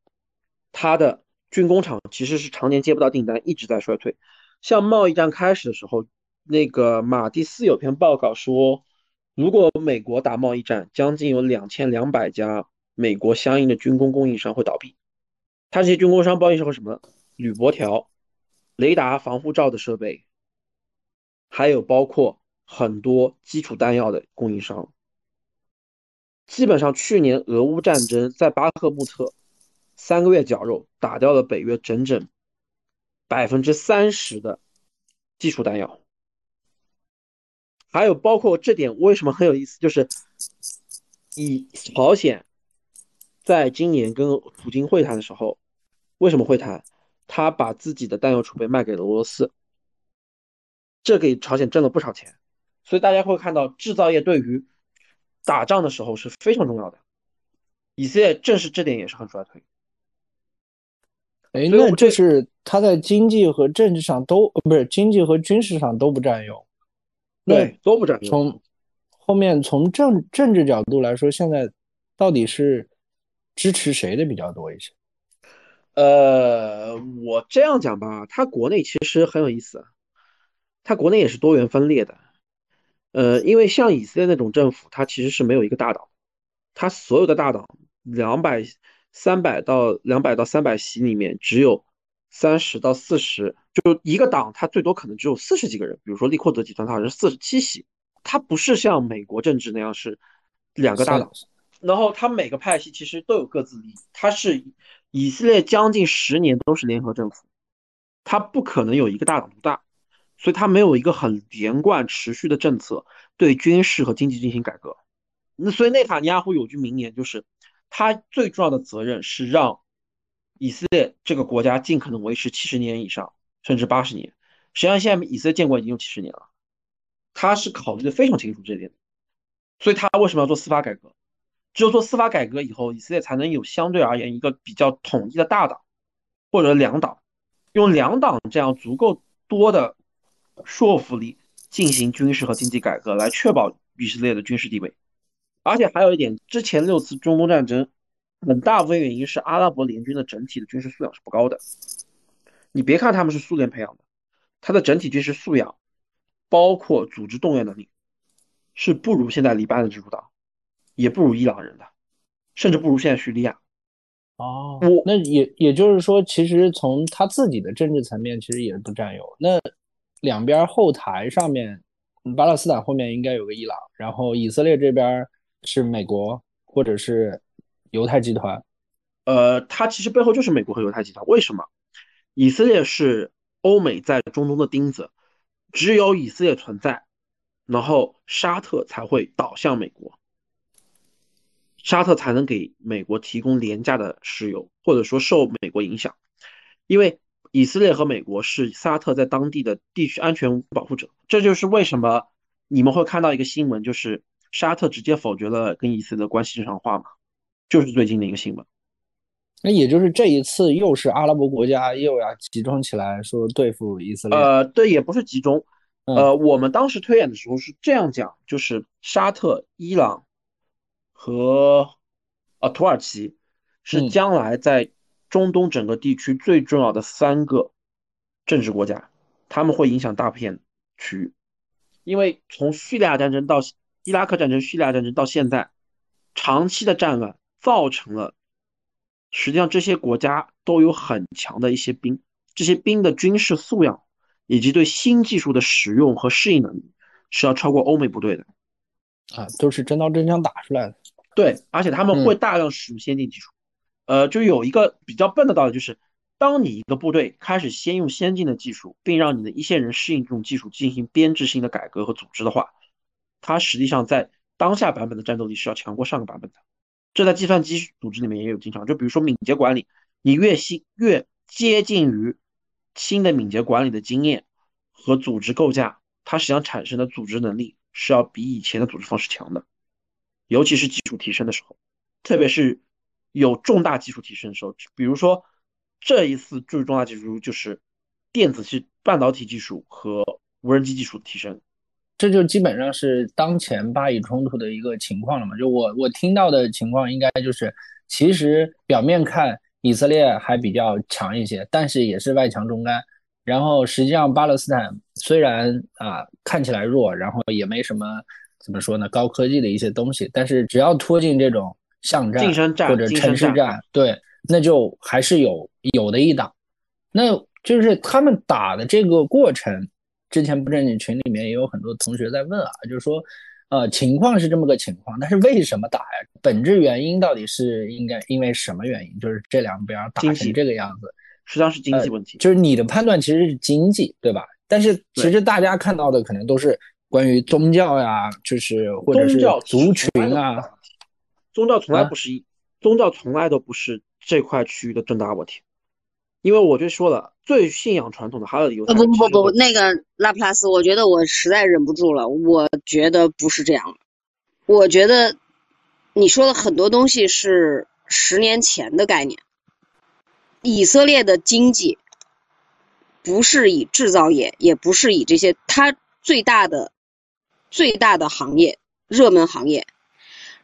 它的军工厂其实是常年接不到订单，一直在衰退。像贸易战开始的时候。那个马蒂斯有篇报告说，如果美国打贸易战，将近有两千两百家美国相应的军工供应商会倒闭。他这些军工商包括什么？铝箔条、雷达防护罩的设备，还有包括很多基础弹药的供应商。基本上去年俄乌战争在巴赫穆特三个月绞肉，打掉了北约整整百分之三十的基础弹药。还有包括这点为什么很有意思，就是以朝鲜在今年跟普京会谈的时候，为什么会谈？他把自己的弹药储备卖给了俄罗斯，这给朝鲜挣了不少钱。所以大家会看到制造业对于打仗的时候是非常重要的。以色列正是这点也是很衰退。哎，那这是他在经济和政治上都不是经济和军事上都不占有。对，都不占用。从后面从政政治角度来说，现在到底是支持谁的比较多一些？呃，我这样讲吧，他国内其实很有意思，他国内也是多元分裂的。呃，因为像以色列那种政府，它其实是没有一个大党，它所有的大党两百、三百到两百到三百席里面，只有三十到四十。就一个党，它最多可能只有四十几个人。比如说利库德集团，它好像是四十七席，它不是像美国政治那样是两个大党。然后它每个派系其实都有各自利益。它是以色列将近十年都是联合政府，它不可能有一个大党独大，所以他没有一个很连贯持续的政策对军事和经济进行改革。那所以内塔尼亚胡有句名言，就是他最重要的责任是让以色列这个国家尽可能维持七十年以上。甚至八十年，实际上现在以色列建国已经有七十年了，他是考虑的非常清楚这点，所以他为什么要做司法改革？只有做司法改革以后，以色列才能有相对而言一个比较统一的大党或者两党，用两党这样足够多的说服力进行军事和经济改革，来确保以色列的军事地位。而且还有一点，之前六次中东战争，很大部分原因是阿拉伯联军的整体的军事素养是不高的。你别看他们是苏联培养的，他的整体军事素养，包括组织动员能力，是不如现在黎巴嫩之主党，也不如伊朗人的，甚至不如现在叙利亚。哦，我那也也就是说，其实从他自己的政治层面，其实也不占有。那两边后台上面，巴勒斯坦后面应该有个伊朗，然后以色列这边是美国或者是犹太集团。呃，他其实背后就是美国和犹太集团。为什么？以色列是欧美在中东的钉子，只有以色列存在，然后沙特才会倒向美国，沙特才能给美国提供廉价的石油，或者说受美国影响，因为以色列和美国是沙特在当地的地区安全保护者，这就是为什么你们会看到一个新闻，就是沙特直接否决了跟以色列的关系正常化嘛，就是最近的一个新闻。那也就是这一次又是阿拉伯国家又要集中起来说对付以色列。呃，对，也不是集中。呃，我们当时推演的时候是这样讲，就是沙特、伊朗和呃土耳其是将来在中东整个地区最重要的三个政治国家，他们会影响大片区域。因为从叙利亚战争到伊拉克战争、叙利亚战争到现在，长期的战乱造成了。实际上，这些国家都有很强的一些兵，这些兵的军事素养以及对新技术的使用和适应能力是要超过欧美部队的。啊，都是真刀真枪打出来的。对，而且他们会大量使用先进技术。呃，就有一个比较笨的道理，就是当你一个部队开始先用先进的技术，并让你的一线人适应这种技术，进行编制性的改革和组织的话，它实际上在当下版本的战斗力是要强过上个版本的。这在计算机组织里面也有经常，就比如说敏捷管理，你越新越接近于新的敏捷管理的经验和组织构架，它实际上产生的组织能力是要比以前的组织方式强的，尤其是技术提升的时候，特别是有重大技术提升的时候，比如说这一次最重大技术就是电子系半导体技术和无人机技术的提升，这就基本上是当前巴以冲突的一个情况了嘛？就我我听到的情况，应该就是其实表面看。以色列还比较强一些，但是也是外强中干。然后实际上巴勒斯坦虽然啊看起来弱，然后也没什么怎么说呢高科技的一些东西，但是只要拖进这种巷战或者城市战，对，那就还是有有的一打。那就是他们打的这个过程，之前不正经群里面也有很多同学在问啊，就是说。呃，情况是这么个情况，但是为什么打呀？本质原因到底是应该因为什么原因？就是这两边打成这个样子，实际上是经济问题。就是你的判断其实是经济，对吧？但是其实大家看到的可能都是关于宗教呀，就是或者是族群啊。宗教从来不是一，宗教从来都不是这块区域的重大问题。因为我就说了，最信仰传统的还有犹太。不不不不，那个拉普拉斯，我觉得我实在忍不住了。我觉得不是这样的。我觉得你说的很多东西是十年前的概念。以色列的经济不是以制造业，也不是以这些，它最大的最大的行业、热门行业，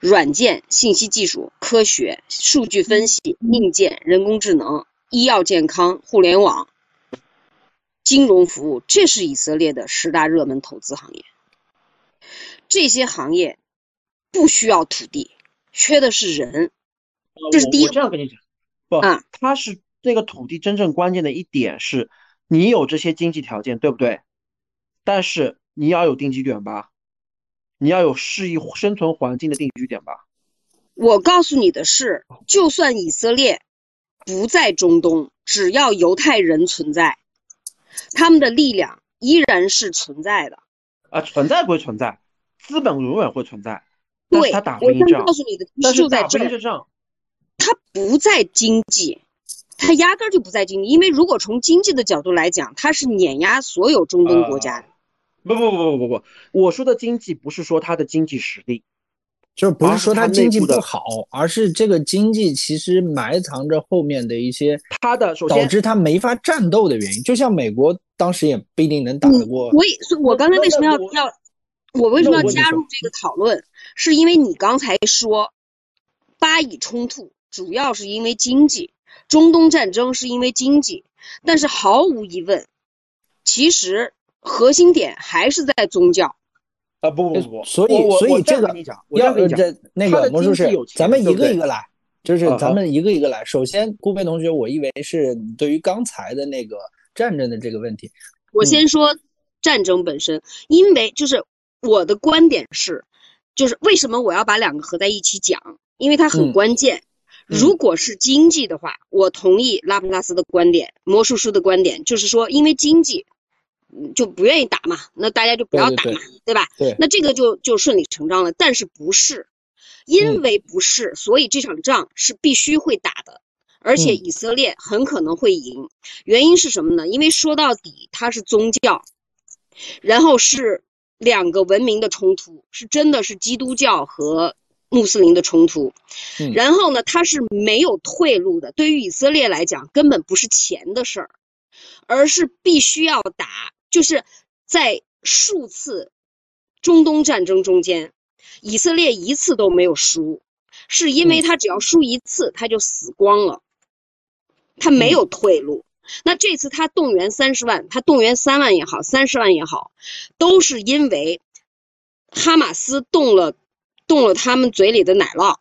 软件、信息技术、科学、数据分析、硬件、人工智能。医药健康、互联网、金融服务，这是以色列的十大热门投资行业。这些行业不需要土地，缺的是人。这是第一。我这样跟你讲，不，它是这个土地真正关键的一点是，你有这些经济条件，对不对？但是你要有定居点吧，你要有适宜生存环境的定居点吧。我告诉你的是，就算以色列。不在中东，只要犹太人存在，他们的力量依然是存在的。啊，存在归存在，资本永远会存在。对，他打不赢仗。告诉你的就在这仗，他不在经济，他压根儿就不在经济。因为如果从经济的角度来讲，他是碾压所有中东国家的。不不不不不不，我说的经济不是说他的经济实力。就是不是说他经济不好，而是这个经济其实埋藏着后面的一些他的导致他没法战斗的原因。就像美国当时也不一定能打得过。所以，所以我刚才为什么要要我为什么要加入这个讨论？是因为你刚才说巴以冲突主要是因为经济，中东战争是因为经济，但是毫无疑问，其实核心点还是在宗教。啊不不不，所以所以这个要这那个魔术师，咱们一个一个来，就是咱们一个一个来。首先，顾飞同学，我以为是对于刚才的那个战争的这个问题，我先说战争本身，因为就是我的观点是，就是为什么我要把两个合在一起讲？因为它很关键。如果是经济的话，我同意拉普拉斯的观点，魔术师的观点，就是说因为经济。就不愿意打嘛，那大家就不要打嘛，对吧？对，那这个就就顺理成章了。但是不是，因为不是，所以这场仗是必须会打的，而且以色列很可能会赢。原因是什么呢？因为说到底它是宗教，然后是两个文明的冲突，是真的是基督教和穆斯林的冲突。然后呢，它是没有退路的。对于以色列来讲，根本不是钱的事儿，而是必须要打。就是在数次中东战争中间，以色列一次都没有输，是因为他只要输一次他就死光了，他没有退路。那这次他动员三十万，他动员三万也好，三十万也好，都是因为哈马斯动了动了他们嘴里的奶酪。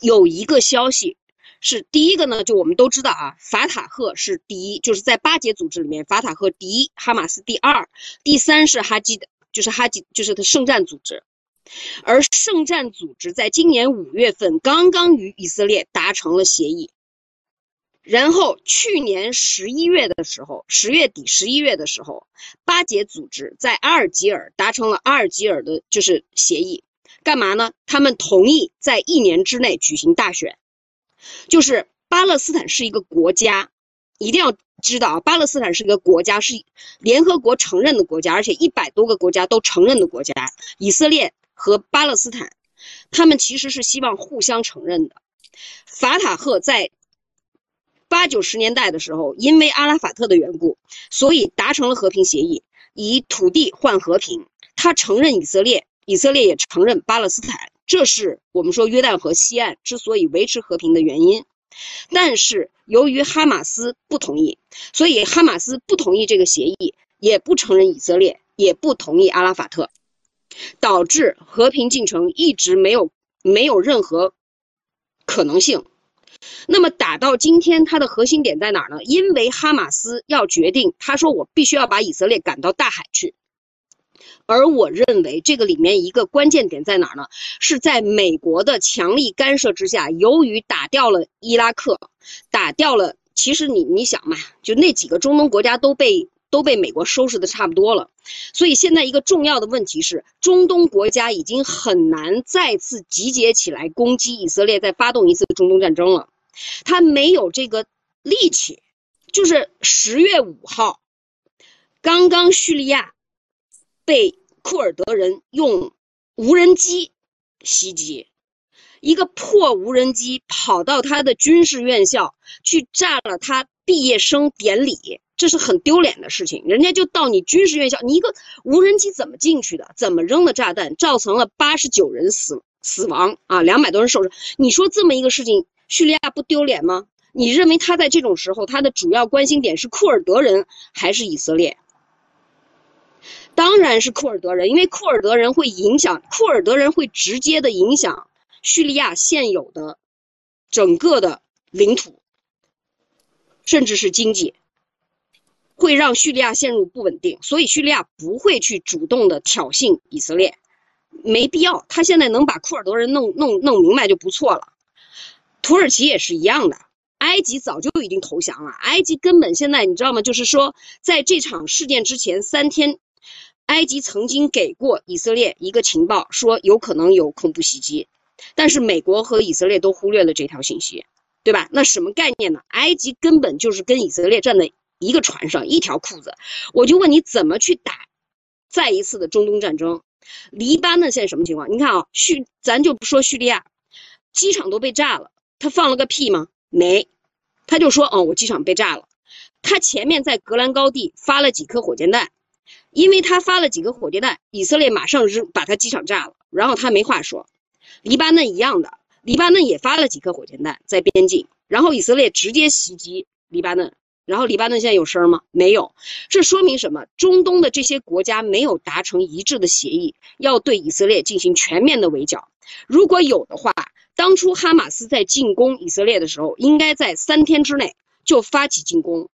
有一个消息。是第一个呢，就我们都知道啊，法塔赫是第一，就是在巴结组织里面，法塔赫第一，哈马斯第二，第三是哈基的，就是哈基，就是他圣战组织。而圣战组织在今年五月份刚刚与以色列达成了协议，然后去年十一月的时候，十月底十一月的时候，巴结组织在阿尔及尔达成了阿尔及尔的就是协议，干嘛呢？他们同意在一年之内举行大选。就是巴勒斯坦是一个国家，一定要知道啊，巴勒斯坦是一个国家，是联合国承认的国家，而且一百多个国家都承认的国家。以色列和巴勒斯坦，他们其实是希望互相承认的。法塔赫在八九十年代的时候，因为阿拉法特的缘故，所以达成了和平协议，以土地换和平。他承认以色列，以色列也承认巴勒斯坦，这是我们说约旦河西岸之所以维持和平的原因。但是由于哈马斯不同意，所以哈马斯不同意这个协议，也不承认以色列，也不同意阿拉法特，导致和平进程一直没有没有任何可能性。那么打到今天，它的核心点在哪儿呢？因为哈马斯要决定，他说我必须要把以色列赶到大海去。而我认为这个里面一个关键点在哪儿呢？是在美国的强力干涉之下，由于打掉了伊拉克，打掉了，其实你你想嘛，就那几个中东国家都被都被美国收拾的差不多了，所以现在一个重要的问题是，中东国家已经很难再次集结起来攻击以色列，再发动一次中东战争了，他没有这个力气。就是十月五号，刚刚叙利亚。被库尔德人用无人机袭击，一个破无人机跑到他的军事院校去炸了他毕业生典礼，这是很丢脸的事情。人家就到你军事院校，你一个无人机怎么进去的？怎么扔的炸弹，造成了八十九人死死亡啊，两百多人受伤。你说这么一个事情，叙利亚不丢脸吗？你认为他在这种时候，他的主要关心点是库尔德人还是以色列？当然是库尔德人，因为库尔德人会影响，库尔德人会直接的影响叙利亚现有的整个的领土，甚至是经济，会让叙利亚陷入不稳定。所以叙利亚不会去主动的挑衅以色列，没必要。他现在能把库尔德人弄弄弄明白就不错了。土耳其也是一样的，埃及早就已经投降了。埃及根本现在你知道吗？就是说，在这场事件之前三天。埃及曾经给过以色列一个情报，说有可能有恐怖袭击，但是美国和以色列都忽略了这条信息，对吧？那什么概念呢？埃及根本就是跟以色列站在一个船上，一条裤子。我就问你怎么去打再一次的中东战争？黎巴嫩现在什么情况？你看啊，叙咱就不说叙利亚，机场都被炸了，他放了个屁吗？没，他就说，嗯，我机场被炸了。他前面在格兰高地发了几颗火箭弹。因为他发了几个火箭弹，以色列马上扔把他机场炸了，然后他没话说。黎巴嫩一样的，黎巴嫩也发了几颗火箭弹在边境，然后以色列直接袭击黎巴嫩，然后黎巴嫩现在有声吗？没有。这说明什么？中东的这些国家没有达成一致的协议，要对以色列进行全面的围剿。如果有的话，当初哈马斯在进攻以色列的时候，应该在三天之内就发起进攻。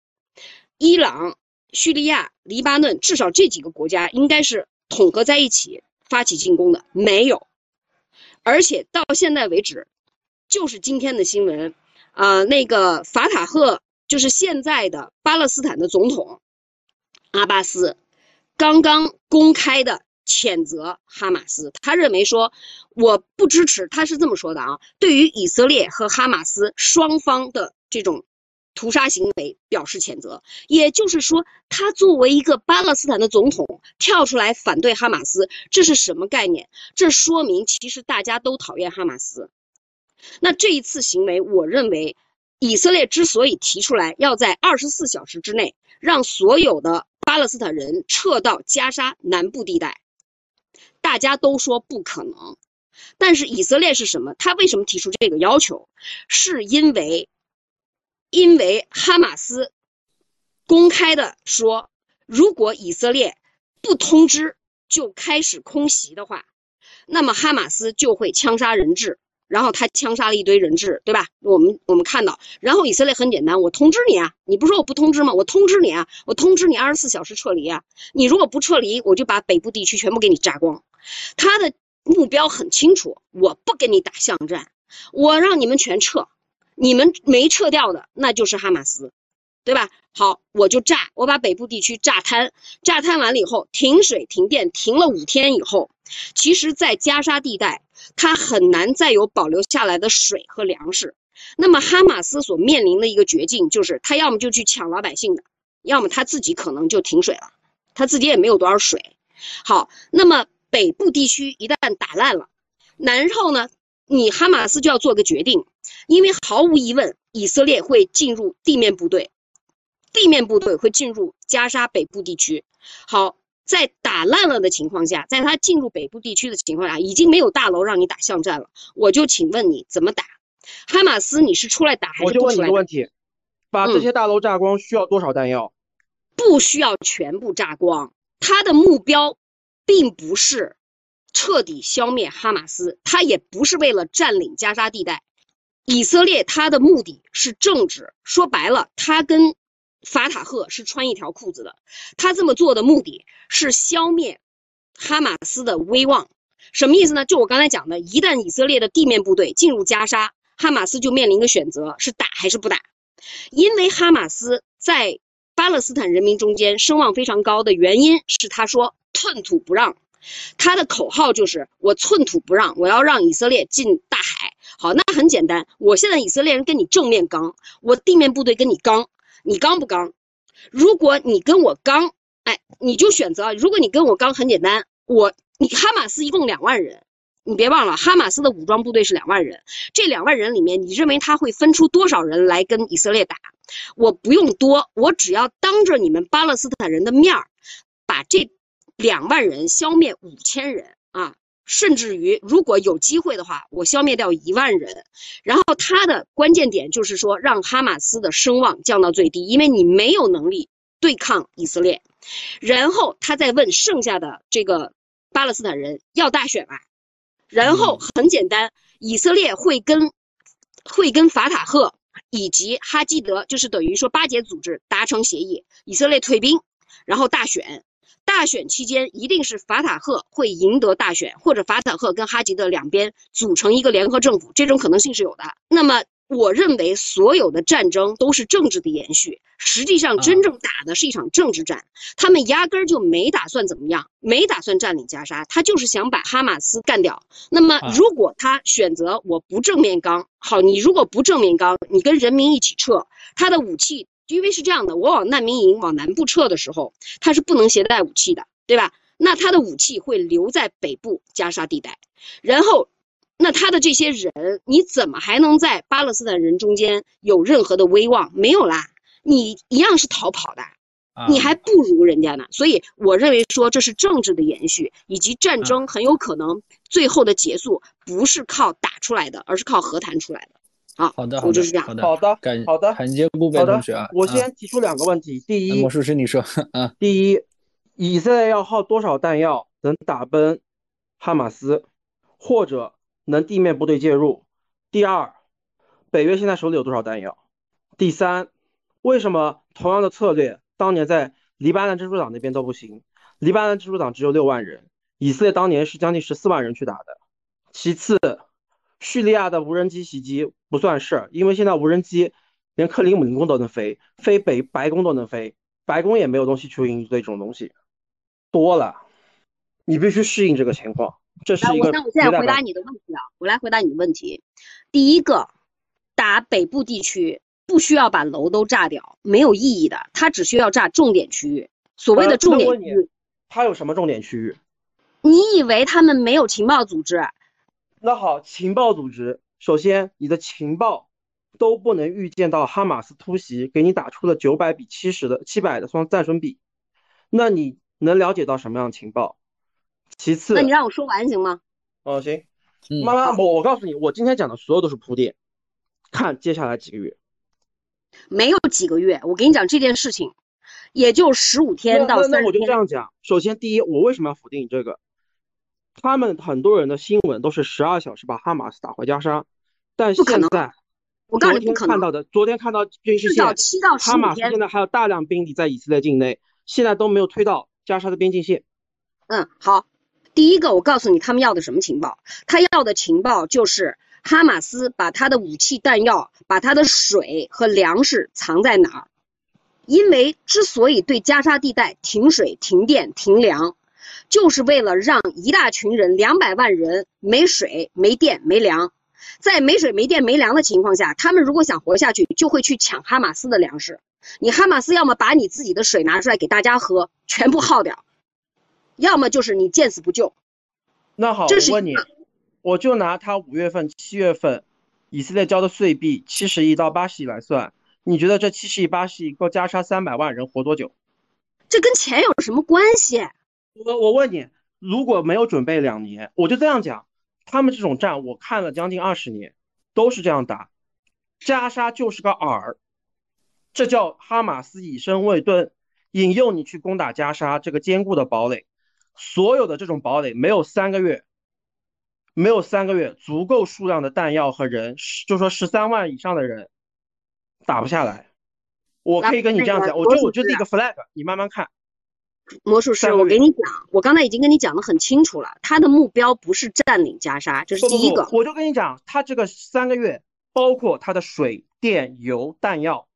伊朗。叙利亚、黎巴嫩，至少这几个国家应该是统合在一起发起进攻的，没有。而且到现在为止，就是今天的新闻，啊，那个法塔赫就是现在的巴勒斯坦的总统阿巴斯，刚刚公开的谴责哈马斯，他认为说我不支持，他是这么说的啊，对于以色列和哈马斯双方的这种。屠杀行为表示谴责，也就是说，他作为一个巴勒斯坦的总统跳出来反对哈马斯，这是什么概念？这说明其实大家都讨厌哈马斯。那这一次行为，我认为以色列之所以提出来要在二十四小时之内让所有的巴勒斯坦人撤到加沙南部地带，大家都说不可能。但是以色列是什么？他为什么提出这个要求？是因为。因为哈马斯公开的说，如果以色列不通知就开始空袭的话，那么哈马斯就会枪杀人质，然后他枪杀了一堆人质，对吧？我们我们看到，然后以色列很简单，我通知你啊，你不是说我不通知吗？我通知你啊，我通知你二十四小时撤离啊，你如果不撤离，我就把北部地区全部给你炸光。他的目标很清楚，我不跟你打巷战，我让你们全撤。你们没撤掉的，那就是哈马斯，对吧？好，我就炸，我把北部地区炸瘫，炸瘫完了以后，停水停电，停了五天以后，其实，在加沙地带，它很难再有保留下来的水和粮食。那么哈马斯所面临的一个绝境就是，他要么就去抢老百姓的，要么他自己可能就停水了，他自己也没有多少水。好，那么北部地区一旦打烂了，然后呢，你哈马斯就要做个决定，因为毫无疑问，以色列会进入地面部队，地面部队会进入加沙北部地区。好。在打烂了的情况下，在他进入北部地区的情况下，已经没有大楼让你打巷战了。我就请问你怎么打？哈马斯，你是出来打还是不出来？我就问你个问题：把这些大楼炸光需要多少弹药？不需要全部炸光。他的目标并不是彻底消灭哈马斯，他也不是为了占领加沙地带。以色列他的目的是政治，说白了，他跟。法塔赫是穿一条裤子的，他这么做的目的是消灭哈马斯的威望，什么意思呢？就我刚才讲的，一旦以色列的地面部队进入加沙，哈马斯就面临一个选择，是打还是不打？因为哈马斯在巴勒斯坦人民中间声望非常高的原因是，他说寸土不让，他的口号就是我寸土不让，我要让以色列进大海。好，那很简单，我现在以色列人跟你正面刚，我地面部队跟你刚。你刚不刚？如果你跟我刚，哎，你就选择。如果你跟我刚，很简单，我你哈马斯一共两万人，你别忘了，哈马斯的武装部队是两万人。这两万人里面，你认为他会分出多少人来跟以色列打？我不用多，我只要当着你们巴勒斯坦人的面儿，把这两万人消灭五千人啊！甚至于，如果有机会的话，我消灭掉一万人，然后他的关键点就是说，让哈马斯的声望降到最低，因为你没有能力对抗以色列。然后他再问剩下的这个巴勒斯坦人要大选吧。然后很简单，以色列会跟会跟法塔赫以及哈基德，就是等于说巴结组织达成协议，以色列退兵，然后大选。大选期间，一定是法塔赫会赢得大选，或者法塔赫跟哈吉德两边组成一个联合政府，这种可能性是有的。那么，我认为所有的战争都是政治的延续，实际上真正打的是一场政治战。他们压根儿就没打算怎么样，没打算占领加沙，他就是想把哈马斯干掉。那么，如果他选择我不正面刚，好，你如果不正面刚，你跟人民一起撤，他的武器。因为是这样的，我往难民营往南部撤的时候，他是不能携带武器的，对吧？那他的武器会留在北部加沙地带，然后，那他的这些人，你怎么还能在巴勒斯坦人中间有任何的威望？没有啦，你一样是逃跑的，你还不如人家呢。所以我认为说这是政治的延续，以及战争很有可能最后的结束不是靠打出来的，而是靠和谈出来的。好好的，我就是这样。好的，好的，感好的，感谢顾北同学啊。我先提出两个问题。第一，魔术师你说，啊，第一，以色列要耗多少弹药能打崩哈马斯，或者能地面部队介入？第二，北约现在手里有多少弹药？第三，为什么同样的策略当年在黎巴嫩真主党那边都不行？黎巴嫩真主党只有六万人，以色列当年是将近十四万人去打的。其次。叙利亚的无人机袭击不算事儿，因为现在无人机连克里姆林宫都能飞，飞北白宫都能飞，白宫也没有东西去应对这种东西，多了，你必须适应这个情况。这是一个。那我现在回答你的问题啊，我来回答你的问题。第一个，打北部地区不需要把楼都炸掉，没有意义的，它只需要炸重点区域。所谓的重点区域，它有什么重点区域？你以为他们没有情报组织？那好，情报组织，首先你的情报都不能预见到哈马斯突袭，给你打出了九百比七十的七百的双战损比，那你能了解到什么样的情报？其次，那你让我说完行吗？哦，行，妈妈，我我告诉你，我今天讲的所有都是铺垫，看接下来几个月，没有几个月，我跟你讲这件事情，也就十五天到三那我就这样讲，首先第一，我为什么要否定你这个？他们很多人的新闻都是十二小时把哈马斯打回加沙，但现在我告诉你，看到的，昨天看到军事线，哈马斯现在还有大量兵力在以色列境内，现在都没有推到加沙的边境线。嗯，好，第一个我告诉你，他们要的什么情报？他要的情报就是哈马斯把他的武器弹药、把他的水和粮食藏在哪儿？因为之所以对加沙地带停水、停电、停粮。就是为了让一大群人两百万人没水、没电、没粮，在没水、没电、没粮的情况下，他们如果想活下去，就会去抢哈马斯的粮食。你哈马斯要么把你自己的水拿出来给大家喝，全部耗掉，要么就是你见死不救。那好，我问你，我就拿他五月份、七月份以色列交的税币七十亿到八十亿来算，你觉得这七十亿、八十亿够加沙三百万人活多久？这跟钱有什么关系？我我问你，如果没有准备两年，我就这样讲，他们这种战我看了将近二十年，都是这样打，加沙就是个饵，这叫哈马斯以身为盾，引诱你去攻打加沙这个坚固的堡垒。所有的这种堡垒没有三个月，没有三个月足够数量的弹药和人，就说十三万以上的人打不下来。我可以跟你这样讲，我就我就立个 flag，你慢慢看。魔术师，我给你讲，我刚才已经跟你讲的很清楚了，他的目标不是占领加沙，这是第一个。我就跟你讲，他这个三个月，包括他的水电油弹药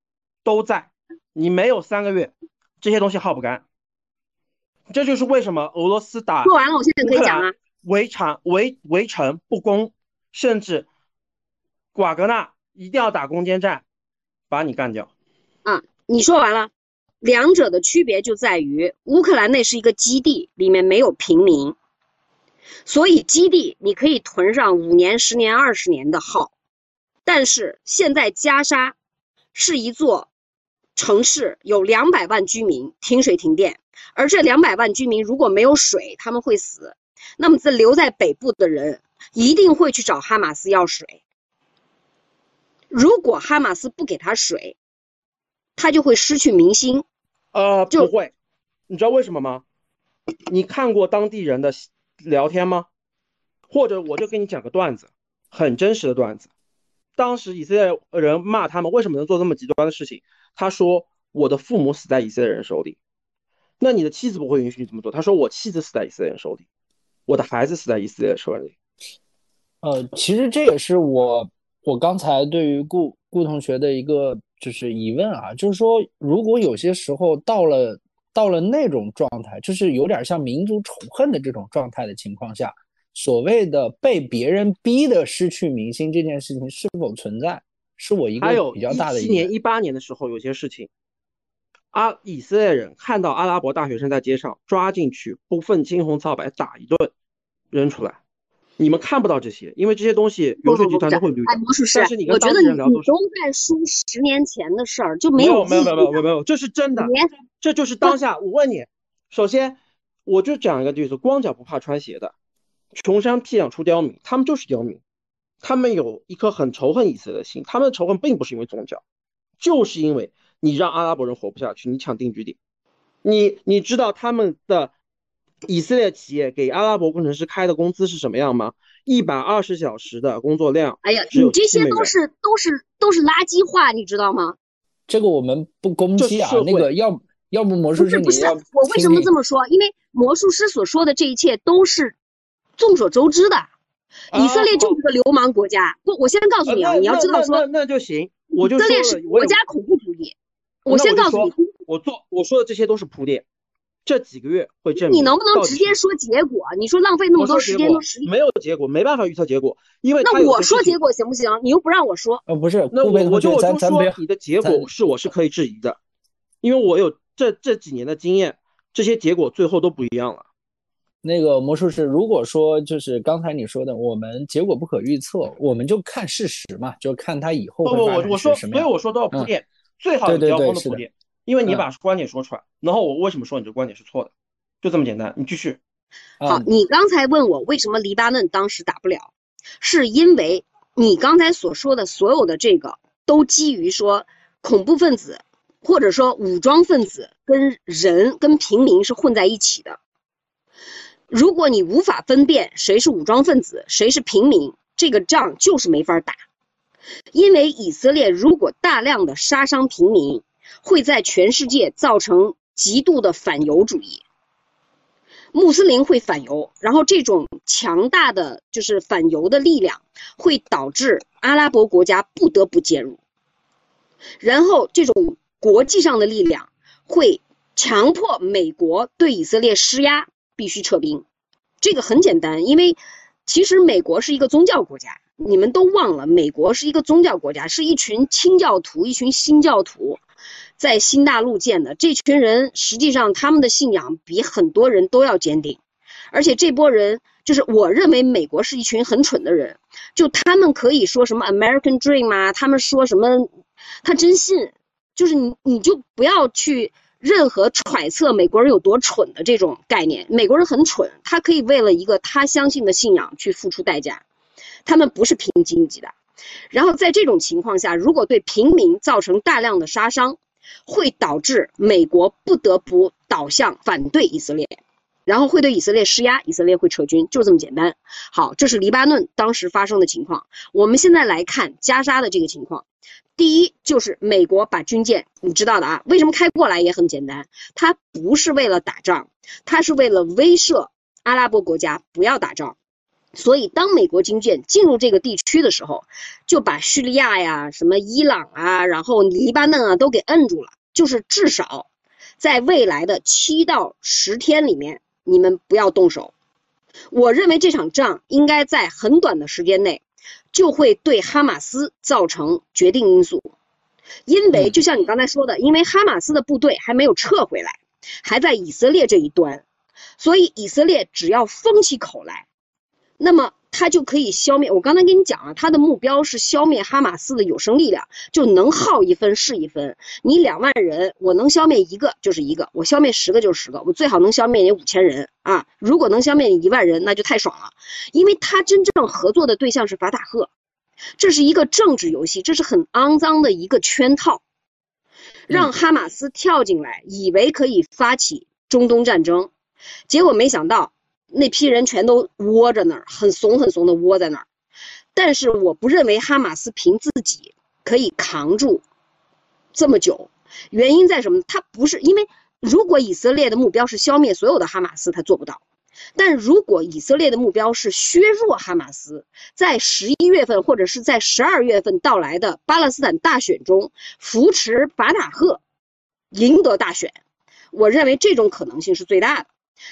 都在，你没有三个月，这些东西耗不干。这就是为什么俄罗斯打说完了，我现在可以讲啊。围场围围城不攻，甚至瓦格纳一定要打攻坚战，把你干掉。嗯，你说完了。两者的区别就在于，乌克兰那是一个基地，里面没有平民，所以基地你可以囤上五年、十年、二十年的号。但是现在加沙是一座城市，有两百万居民，停水停电。而这两百万居民如果没有水，他们会死。那么，在留在北部的人一定会去找哈马斯要水。如果哈马斯不给他水，他就会失去民心。呃，不会。你知道为什么吗？你看过当地人的聊天吗？或者我就给你讲个段子，很真实的段子。当时以色列人骂他们为什么能做这么极端的事情。他说：“我的父母死在以色列人手里。”那你的妻子不会允许你这么做。他说：“我妻子死在以色列人手里，我的孩子死在以色列人手里。”呃，其实这也是我我刚才对于顾顾同学的一个就是疑问啊，就是说，如果有些时候到了到了那种状态，就是有点像民族仇恨的这种状态的情况下，所谓的被别人逼的失去民心这件事情是否存在，是我一个比较大的。一七年、一八年的时候，有些事情。阿以色列人看到阿拉伯大学生在街上抓进去，不分青红皂白打一顿，扔出来。你们看不到这些，因为这些东西游水集团都会捋。哎，魔术师，但是你跟当地人聊都是。都在说十年前的事儿，就没有没有没有没有没有，这是真的，这就是当下。我问你，首先我就讲一个例子：光脚不怕穿鞋的，穷山僻壤出刁民，他们就是刁民，他们有一颗很仇恨以色列的心，他们的仇恨并不是因为宗教，就是因为。你让阿拉伯人活不下去，你抢定居点。你你知道他们的以色列企业给阿拉伯工程师开的工资是什么样吗？一百二十小时的工作量。哎呀，你这些都是都是都是垃圾话，你知道吗？这个我们不攻击啊。那个要要不魔术师不是不是我为什么这么说？因为魔术师所说的这一切都是众所周知的。以色列就是个流氓国家。不，我先告诉你啊，你要知道说，那那就行。我就以色列是国家恐怖主义。我先告诉你，我做我说的这些都是铺垫，这几个月会证明。你能不能直接说结果？你说浪费那么多时间和实力，没有结果，没办法预测结果，因为那我说结果行不行？你又不让我说。呃，不是，那我我就我就说你的结果是我是可以质疑的，因为我有这这几年的经验，这些结果最后都不一样了。那个魔术师，如果说就是刚才你说的，我们结果不可预测，我们就看事实嘛，就看他以后不不，我我说，所以我说都要铺垫。最好交锋的铺垫，因为你把观点说出来，然后我为什么说你这观点是错的，就这么简单。你继续。好，你刚才问我为什么黎巴嫩当时打不了，是因为你刚才所说的所有的这个都基于说恐怖分子或者说武装分子跟人跟平民是混在一起的。如果你无法分辨谁是武装分子，谁是平民，这个仗就是没法打。因为以色列如果大量的杀伤平民，会在全世界造成极度的反犹主义，穆斯林会反犹，然后这种强大的就是反犹的力量，会导致阿拉伯国家不得不介入，然后这种国际上的力量会强迫美国对以色列施压，必须撤兵。这个很简单，因为其实美国是一个宗教国家。你们都忘了，美国是一个宗教国家，是一群清教徒，一群新教徒，在新大陆建的。这群人实际上他们的信仰比很多人都要坚定，而且这波人就是我认为美国是一群很蠢的人，就他们可以说什么 American Dream 啊，他们说什么，他真信，就是你你就不要去。任何揣测美国人有多蠢的这种概念，美国人很蠢，他可以为了一个他相信的信仰去付出代价，他们不是拼经济的。然后在这种情况下，如果对平民造成大量的杀伤，会导致美国不得不倒向反对以色列，然后会对以色列施压，以色列会撤军，就这么简单。好，这是黎巴嫩当时发生的情况。我们现在来看加沙的这个情况。第一就是美国把军舰，你知道的啊，为什么开过来也很简单，它不是为了打仗，它是为了威慑阿拉伯国家不要打仗。所以当美国军舰进入这个地区的时候，就把叙利亚呀、什么伊朗啊、然后黎巴嫩啊都给摁住了，就是至少在未来的七到十天里面，你们不要动手。我认为这场仗应该在很短的时间内。就会对哈马斯造成决定因素，因为就像你刚才说的，因为哈马斯的部队还没有撤回来，还在以色列这一端，所以以色列只要封起口来，那么。他就可以消灭。我刚才跟你讲了，他的目标是消灭哈马斯的有生力量，就能耗一分是一分。你两万人，我能消灭一个就是一个，我消灭十个就是十个，我最好能消灭你五千人啊！如果能消灭你一万人，那就太爽了。因为他真正合作的对象是法塔赫，这是一个政治游戏，这是很肮脏的一个圈套，让哈马斯跳进来，以为可以发起中东战争，结果没想到。那批人全都窝着那儿，很怂很怂的窝在那儿。但是我不认为哈马斯凭自己可以扛住这么久。原因在什么？他不是因为，如果以色列的目标是消灭所有的哈马斯，他做不到。但如果以色列的目标是削弱哈马斯，在十一月份或者是在十二月份到来的巴勒斯坦大选中扶持法塔赫赢得大选，我认为这种可能性是最大的。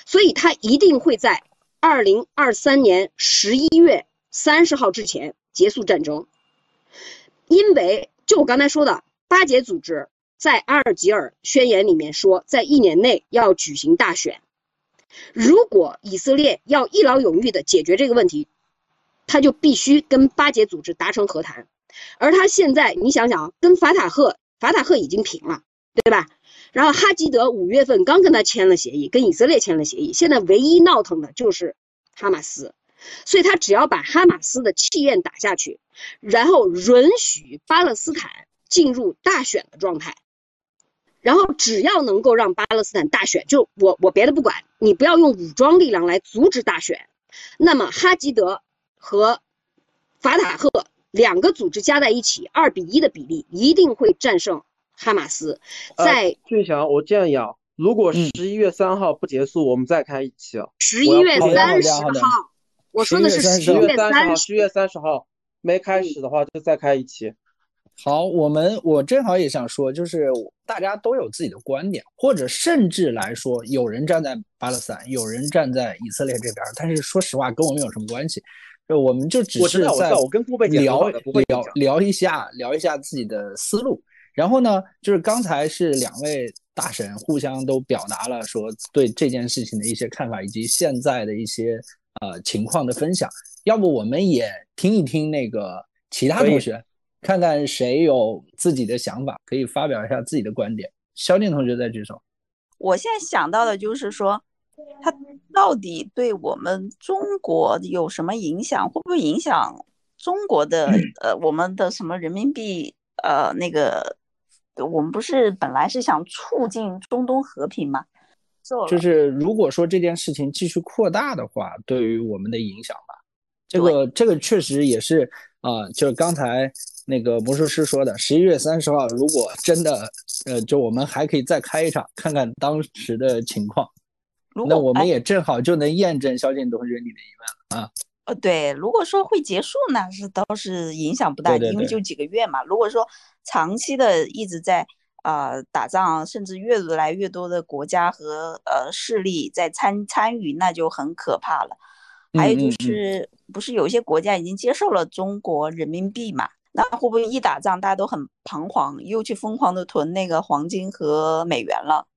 所以，他一定会在二零二三年十一月三十号之前结束战争，因为就我刚才说的，巴解组织在阿尔及尔宣言里面说，在一年内要举行大选。如果以色列要一劳永逸的解决这个问题，他就必须跟巴解组织达成和谈。而他现在，你想想，跟法塔赫，法塔赫已经平了，对吧？然后哈吉德五月份刚跟他签了协议，跟以色列签了协议。现在唯一闹腾的就是哈马斯，所以他只要把哈马斯的气焰打下去，然后允许巴勒斯坦进入大选的状态，然后只要能够让巴勒斯坦大选，就我我别的不管，你不要用武装力量来阻止大选，那么哈吉德和法塔赫两个组织加在一起，二比一的比例一定会战胜。哈马斯在俊祥，我建议啊，如果十一月三号不结束，我们再开一期。十一月三十号，我说的是十一月三十号。十一月三十号没开始的话，就再开一期。好，我们我正好也想说，就是大家都有自己的观点，或者甚至来说，有人站在巴勒斯坦，有人站在以色列这边，但是说实话，跟我们有什么关系？就我们就只是在聊聊聊一下，聊一下自己的思路。然后呢，就是刚才是两位大神互相都表达了说对这件事情的一些看法，以及现在的一些呃情况的分享。要不我们也听一听那个其他同学，看看谁有自己的想法，可以发表一下自己的观点。肖静同学再举手。我现在想到的就是说，他到底对我们中国有什么影响？会不会影响中国的呃我们的什么人民币呃那个？我们不是本来是想促进中东和平吗？就是如果说这件事情继续扩大的话，对于我们的影响吧，这个这个确实也是啊，就是刚才那个魔术师说的，十一月三十号，如果真的呃，就我们还可以再开一场，看看当时的情况，那我们也正好就能验证萧敬同学你的疑问了啊。呃，对，如果说会结束呢，是倒是影响不大，因为就几个月嘛。如果说长期的一直在啊打仗，甚至越来越多的国家和呃势力在参参与，那就很可怕了。还有就是不是有些国家已经接受了中国人民币嘛？那会不会一打仗大家都很彷徨，又去疯狂的囤那个黄金和美元了？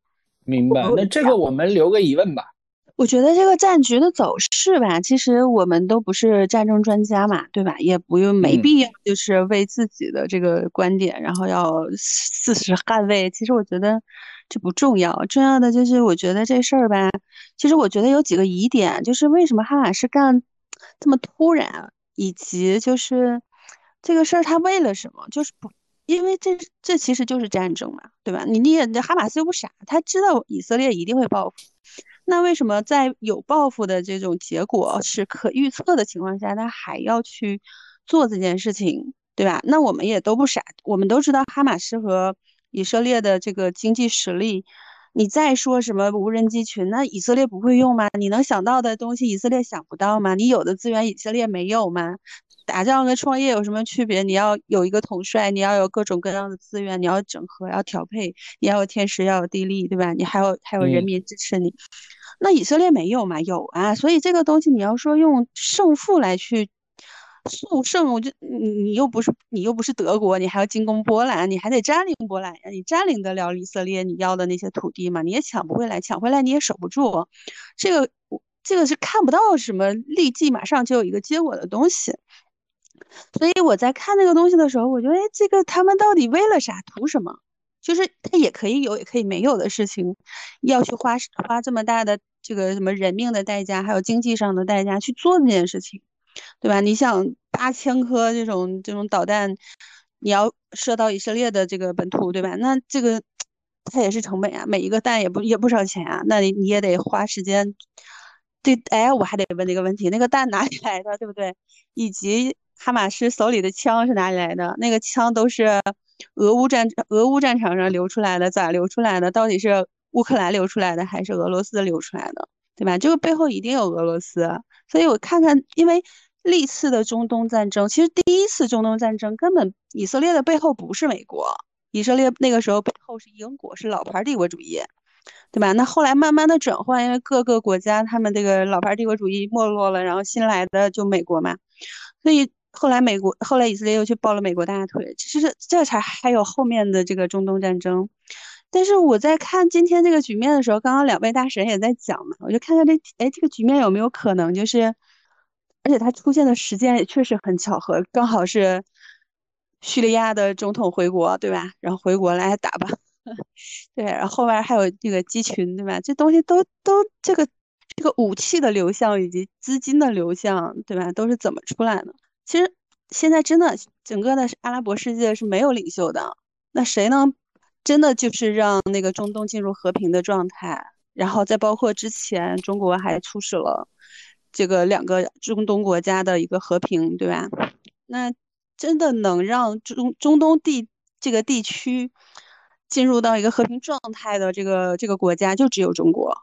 明白，那这个我们留个疑问吧。我觉得这个战局的走势吧，其实我们都不是战争专家嘛，对吧？也不用没必要就是为自己的这个观点，然后要 <laughs> 事实捍卫。其实我觉得这不重要，重要的就是我觉得这事儿吧，其实我觉得有几个疑点，就是为什么哈马斯干这么突然，以及就是这个事儿他为了什么？就是不，因为这这其实就是战争嘛，对吧？你你也哈马斯又不傻，他知道以色列一定会报复。那为什么在有报复的这种结果是可预测的情况下，他还要去做这件事情，对吧？那我们也都不傻，我们都知道哈马斯和以色列的这个经济实力。你再说什么无人机群，那以色列不会用吗？你能想到的东西，以色列想不到吗？你有的资源，以色列没有吗？打仗跟创业有什么区别？你要有一个统帅，你要有各种各样的资源，你要整合，要调配，你要有天时，要有地利，对吧？你还有还有人民支持你。那以色列没有嘛？有啊，所以这个东西你要说用胜负来去速胜，我就你你又不是你又不是德国，你还要进攻波兰，你还得占领波兰呀？你占领得了以色列你要的那些土地吗？你也抢不回来，抢回来你也守不住。这个这个是看不到什么立即马上就有一个结果的东西。所以我在看那个东西的时候，我觉得，哎，这个他们到底为了啥？图什么？就是他也可以有，也可以没有的事情，要去花花这么大的这个什么人命的代价，还有经济上的代价去做这件事情，对吧？你想八千颗这种这种导弹，你要射到以色列的这个本土，对吧？那这个它也是成本啊，每一个弹也不也不少钱啊，那你你也得花时间。对，哎，我还得问这个问题，那个弹哪里来的，对不对？以及哈马斯手里的枪是哪里来的？那个枪都是。俄乌战俄乌战场上流出来的咋流出来的？到底是乌克兰流出来的还是俄罗斯流出来的？对吧？这个背后一定有俄罗斯。所以我看看，因为历次的中东战争，其实第一次中东战争根本以色列的背后不是美国，以色列那个时候背后是英国，是老牌帝国主义，对吧？那后来慢慢的转换，因为各个国家他们这个老牌帝国主义没落了，然后新来的就美国嘛，所以。后来美国，后来以色列又去抱了美国大腿，其实这才还有后面的这个中东战争。但是我在看今天这个局面的时候，刚刚两位大神也在讲嘛，我就看看这，哎，这个局面有没有可能就是，而且它出现的时间也确实很巧合，刚好是叙利亚的总统回国，对吧？然后回国来打吧，<laughs> 对，然后后边还有那个机群，对吧？这东西都都这个这个武器的流向以及资金的流向，对吧？都是怎么出来的？其实现在真的整个的阿拉伯世界是没有领袖的，那谁能真的就是让那个中东进入和平的状态？然后再包括之前中国还促使了这个两个中东国家的一个和平，对吧？那真的能让中中东地这个地区进入到一个和平状态的这个这个国家，就只有中国，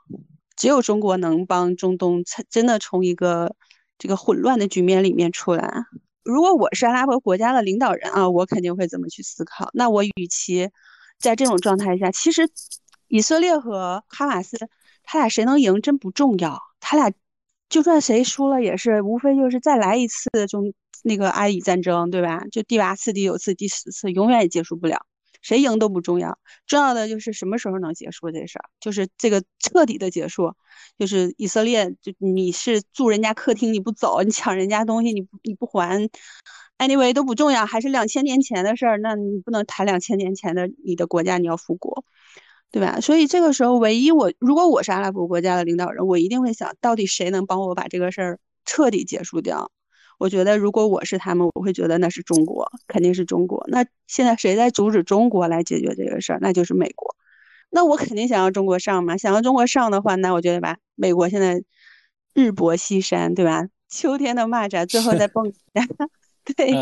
只有中国能帮中东真的从一个。这个混乱的局面里面出来，如果我是阿拉伯国家的领导人啊，我肯定会怎么去思考。那我与其在这种状态下，其实以色列和哈马斯他俩谁能赢真不重要，他俩就算谁输了也是无非就是再来一次中那个阿以战争，对吧？就第八次、第九次、第十次，永远也结束不了。谁赢都不重要，重要的就是什么时候能结束这事儿，就是这个彻底的结束，就是以色列，就你是住人家客厅你不走，你抢人家东西你不你不还，anyway 都不重要，还是两千年前的事儿，那你不能谈两千年前的你的国家你要复国，对吧？所以这个时候，唯一我如果我是阿拉伯国家的领导人，我一定会想到底谁能帮我把这个事儿彻底结束掉。我觉得，如果我是他们，我会觉得那是中国，肯定是中国。那现在谁在阻止中国来解决这个事儿？那就是美国。那我肯定想要中国上嘛。想要中国上的话，那我觉得吧，美国现在日薄西山，对吧？秋天的蚂蚱最后再蹦 <laughs> 对，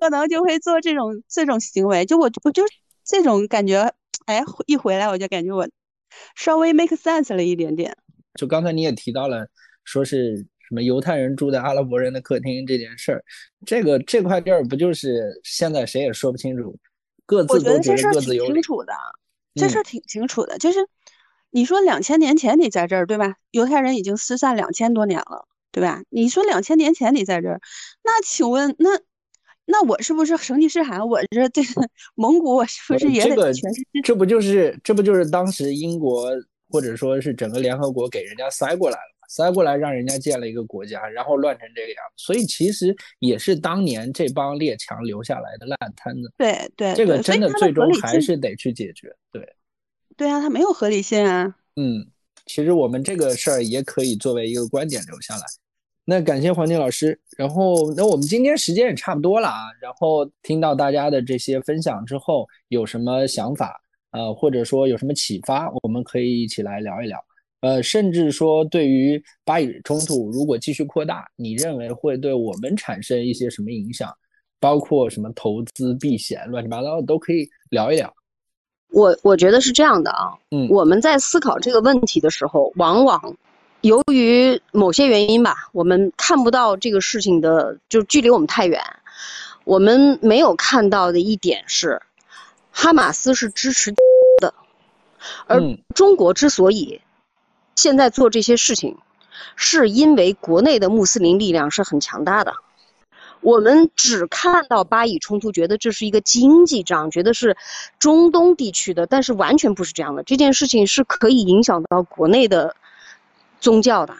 可能就会做这种这种行为。就我我就这种感觉，哎，一回来我就感觉我稍微 make sense 了一点点。就刚才你也提到了，说是。什么犹太人住在阿拉伯人的客厅这件事儿，这个这块地儿不就是现在谁也说不清楚，各自都觉得各自有清楚的，这事儿挺清楚的，就是你说两千年前你在这儿对吧？犹太人已经失散两千多年了，对吧？你说两千年前你在这儿，那请问那那我是不是成吉思汗？我这这蒙古，我是不是也得全世界？这不就是这不就是当时英国或者说是整个联合国给人家塞过来了？塞过来，让人家建了一个国家，然后乱成这个样，所以其实也是当年这帮列强留下来的烂摊子。对对，这个真的最终还是得去解决。对，对啊，它没有合理性啊。嗯，其实我们这个事儿也可以作为一个观点留下来。那感谢黄静老师，然后那我们今天时间也差不多了啊，然后听到大家的这些分享之后，有什么想法呃，或者说有什么启发，我们可以一起来聊一聊。呃，甚至说，对于巴以冲突如果继续扩大，你认为会对我们产生一些什么影响？包括什么投资避险、乱七八糟的都可以聊一聊。我我觉得是这样的啊，嗯，我们在思考这个问题的时候，往往由于某些原因吧，我们看不到这个事情的，就距离我们太远，我们没有看到的一点是，哈马斯是支持的，而中国之所以。现在做这些事情，是因为国内的穆斯林力量是很强大的。我们只看到巴以冲突，觉得这是一个经济仗，觉得是中东地区的，但是完全不是这样的。这件事情是可以影响到国内的宗教的，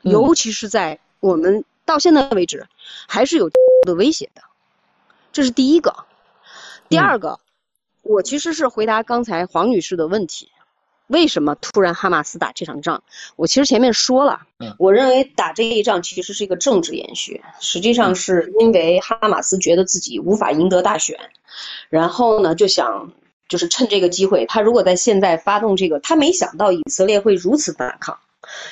尤其是在我们到现在为止还是有的威胁的。这是第一个。第二个，我其实是回答刚才黄女士的问题。为什么突然哈马斯打这场仗？我其实前面说了，我认为打这一仗其实是一个政治延续，实际上是因为哈马斯觉得自己无法赢得大选，然后呢就想就是趁这个机会，他如果在现在发动这个，他没想到以色列会如此反抗，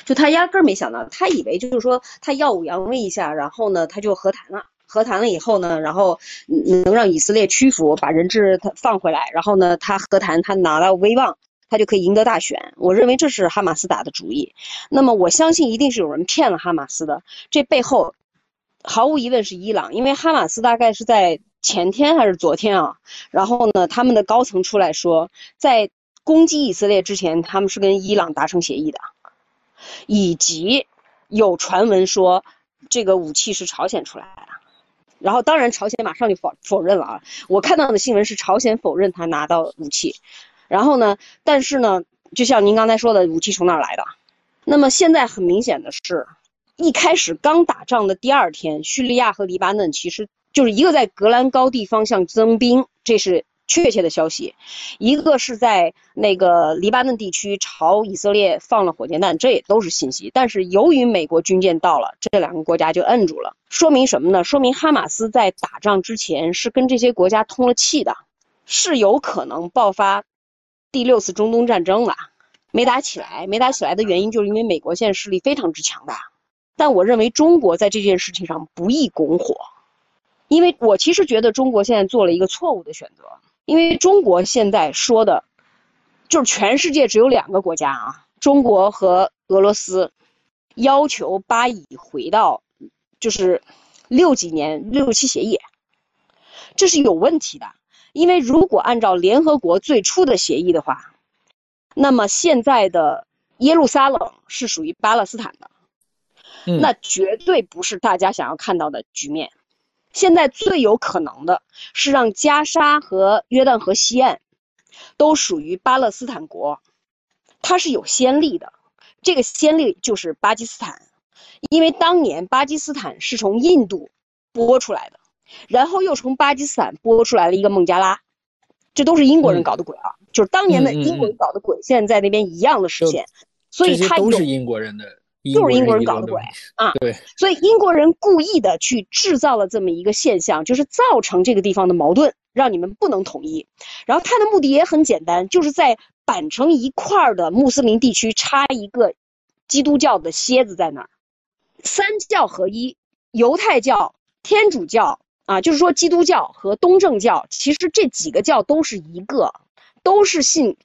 就他压根儿没想到，他以为就是说他耀武扬威一下，然后呢他就和谈了，和谈了以后呢，然后能让以色列屈服，把人质他放回来，然后呢他和谈他拿到威望。他就可以赢得大选，我认为这是哈马斯打的主意。那么我相信一定是有人骗了哈马斯的，这背后毫无疑问是伊朗，因为哈马斯大概是在前天还是昨天啊，然后呢，他们的高层出来说，在攻击以色列之前，他们是跟伊朗达成协议的，以及有传闻说这个武器是朝鲜出来的，然后当然朝鲜马上就否否认了啊，我看到的新闻是朝鲜否认他拿到武器。然后呢？但是呢，就像您刚才说的，武器从哪儿来的？那么现在很明显的是，一开始刚打仗的第二天，叙利亚和黎巴嫩其实就是一个在格兰高地方向增兵，这是确切的消息；一个是在那个黎巴嫩地区朝以色列放了火箭弹，这也都是信息。但是由于美国军舰到了，这两个国家就摁住了。说明什么呢？说明哈马斯在打仗之前是跟这些国家通了气的，是有可能爆发。第六次中东战争了，没打起来，没打起来的原因就是因为美国现在势力非常之强大。但我认为中国在这件事情上不易拱火，因为我其实觉得中国现在做了一个错误的选择，因为中国现在说的，就是全世界只有两个国家啊，中国和俄罗斯，要求巴以回到就是六几年六七协议，这是有问题的。因为如果按照联合国最初的协议的话，那么现在的耶路撒冷是属于巴勒斯坦的，那绝对不是大家想要看到的局面。现在最有可能的是让加沙和约旦河西岸都属于巴勒斯坦国，它是有先例的。这个先例就是巴基斯坦，因为当年巴基斯坦是从印度拨出来的。然后又从巴基斯坦拨出来了一个孟加拉，这都是英国人搞的鬼啊！就是当年的英国人搞的鬼，现在在那边一样的实现。所以他都是英国人的，就是英国人搞的鬼啊！对，所以英国人故意的去制造了这么一个现象，就是造成这个地方的矛盾，让你们不能统一。然后他的目的也很简单，就是在板成一块的穆斯林地区插一个基督教的蝎子在那儿，三教合一，犹太教、天主教。啊，就是说，基督教和东正教其实这几个教都是一个，都是信，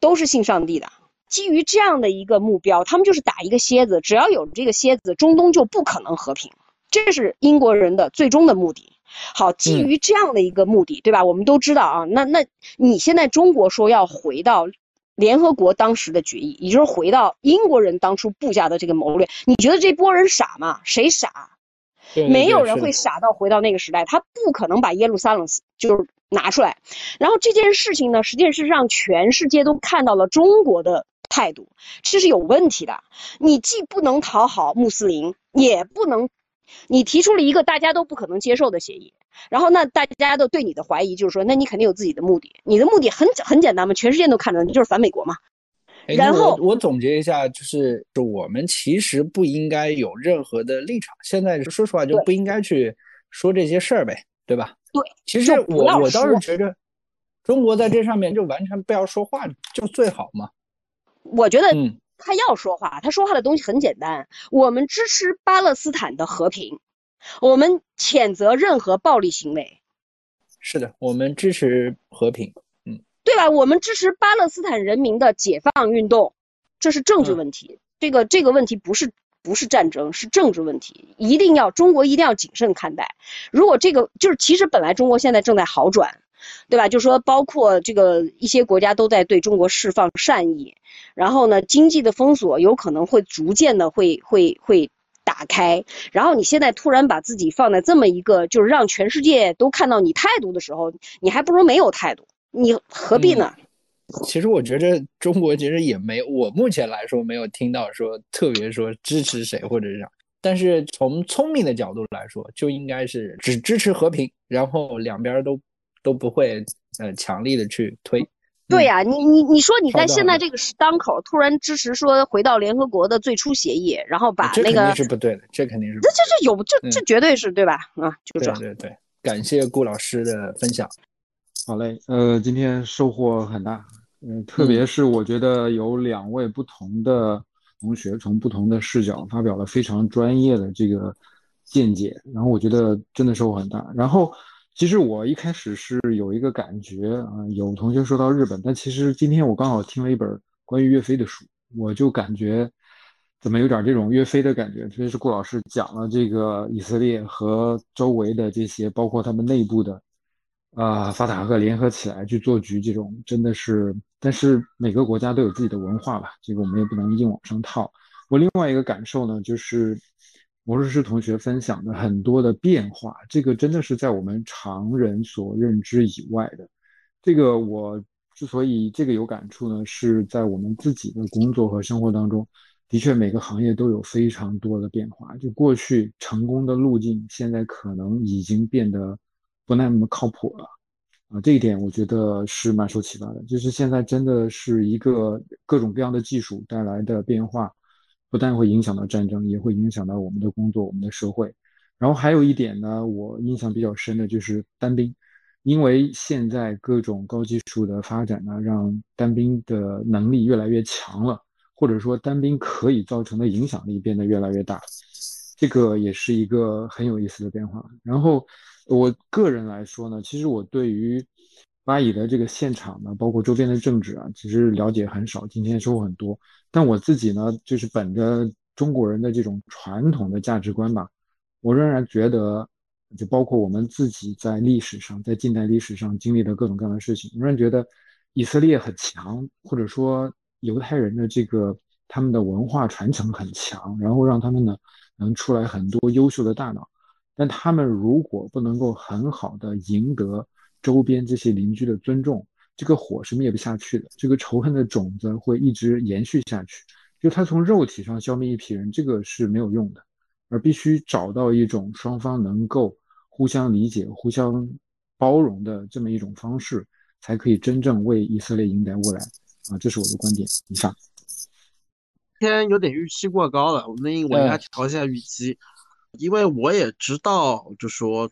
都是信上帝的。基于这样的一个目标，他们就是打一个蝎子，只要有这个蝎子，中东就不可能和平。这是英国人的最终的目的。好，基于这样的一个目的，对吧？我们都知道啊，那那你现在中国说要回到联合国当时的决议，也就是回到英国人当初布下的这个谋略。你觉得这波人傻吗？谁傻？没有人会傻到回到那个时代，他不可能把耶路撒冷就是拿出来。然后这件事情呢，实际上是让全世界都看到了中国的态度，这是有问题的。你既不能讨好穆斯林，也不能，你提出了一个大家都不可能接受的协议。然后那大家都对你的怀疑就是说，那你肯定有自己的目的。你的目的很很简单嘛，全世界都看着你就是反美国嘛。然后我总结一下，就是我们其实不应该有任何的立场。现在说实话，就不应该去说这些事儿呗，对吧？对。其实我我倒是觉得，中国在这上面就完全不要说话就最好嘛。我觉得他要说话，他说话的东西很简单。我们支持巴勒斯坦的和平，我们谴责任何暴力行为。是的，我们支持和平。对吧？我们支持巴勒斯坦人民的解放运动，这是政治问题。这个这个问题不是不是战争，是政治问题。一定要中国一定要谨慎看待。如果这个就是其实本来中国现在正在好转，对吧？就说包括这个一些国家都在对中国释放善意，然后呢，经济的封锁有可能会逐渐的会会会打开。然后你现在突然把自己放在这么一个就是让全世界都看到你态度的时候，你还不如没有态度。你何必呢？其实我觉得中国其实也没，我目前来说没有听到说特别说支持谁或者是啥。但是从聪明的角度来说，就应该是只支持和平，然后两边都都不会呃强力的去推。对呀，你你你说你在现在这个当口突然支持说回到联合国的最初协议，然后把那个是不对的，这肯定是这这这有这这绝对是对吧？啊，就这。对对对，感谢顾老师的分享。好嘞，呃，今天收获很大，嗯，特别是我觉得有两位不同的同学从不同的视角发表了非常专业的这个见解，然后我觉得真的收获很大。然后其实我一开始是有一个感觉啊，有同学说到日本，但其实今天我刚好听了一本关于岳飞的书，我就感觉怎么有点这种岳飞的感觉，特别是顾老师讲了这个以色列和周围的这些，包括他们内部的。啊，法塔赫联合起来去做局，这种真的是，但是每个国家都有自己的文化吧，这个我们也不能硬往上套。我另外一个感受呢，就是魔术师同学分享的很多的变化，这个真的是在我们常人所认知以外的。这个我之所以这个有感触呢，是在我们自己的工作和生活当中，的确每个行业都有非常多的变化。就过去成功的路径，现在可能已经变得。不那么靠谱了，啊，这一点我觉得是蛮受启发的。就是现在真的是一个各种各样的技术带来的变化，不但会影响到战争，也会影响到我们的工作、我们的社会。然后还有一点呢，我印象比较深的就是单兵，因为现在各种高技术的发展呢，让单兵的能力越来越强了，或者说单兵可以造成的影响力变得越来越大，这个也是一个很有意思的变化。然后。我个人来说呢，其实我对于巴以的这个现场呢，包括周边的政治啊，其实了解很少。今天收获很多，但我自己呢，就是本着中国人的这种传统的价值观吧，我仍然觉得，就包括我们自己在历史上，在近代历史上经历的各种各样的事情，仍然觉得以色列很强，或者说犹太人的这个他们的文化传承很强，然后让他们呢能出来很多优秀的大脑。但他们如果不能够很好的赢得周边这些邻居的尊重，这个火是灭不下去的，这个仇恨的种子会一直延续下去。就他从肉体上消灭一批人，这个是没有用的，而必须找到一种双方能够互相理解、互相包容的这么一种方式，才可以真正为以色列赢得未来。啊，这是我的观点。以上。今天有点预期过高了，我们我应该调一下预期。因为我也知道，就说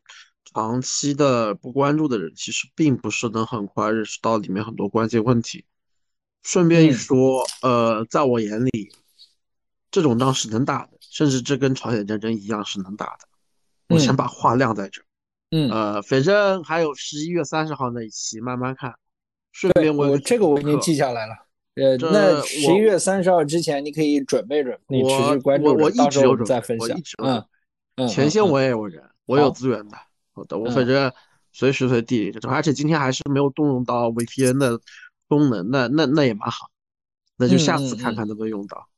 长期的不关注的人，其实并不是能很快认识到里面很多关键问题。顺便一说，呃，在我眼里，这种仗是能打的，甚至这跟朝鲜战争一样是能打的。我先把话晾在这儿。嗯，呃，反正还有十一月三十号那一期，慢慢看。顺便我这个我已经记下来了。呃，那十一月三十号之前，你可以准备准备，你持续关注，我我一直有准备，我一直嗯。前线我也有人，我有资源的，好的，我反正随时随地，而且今天还是没有动用到 VPN 的功能，那那那也蛮好。那就下次看看能不能用到。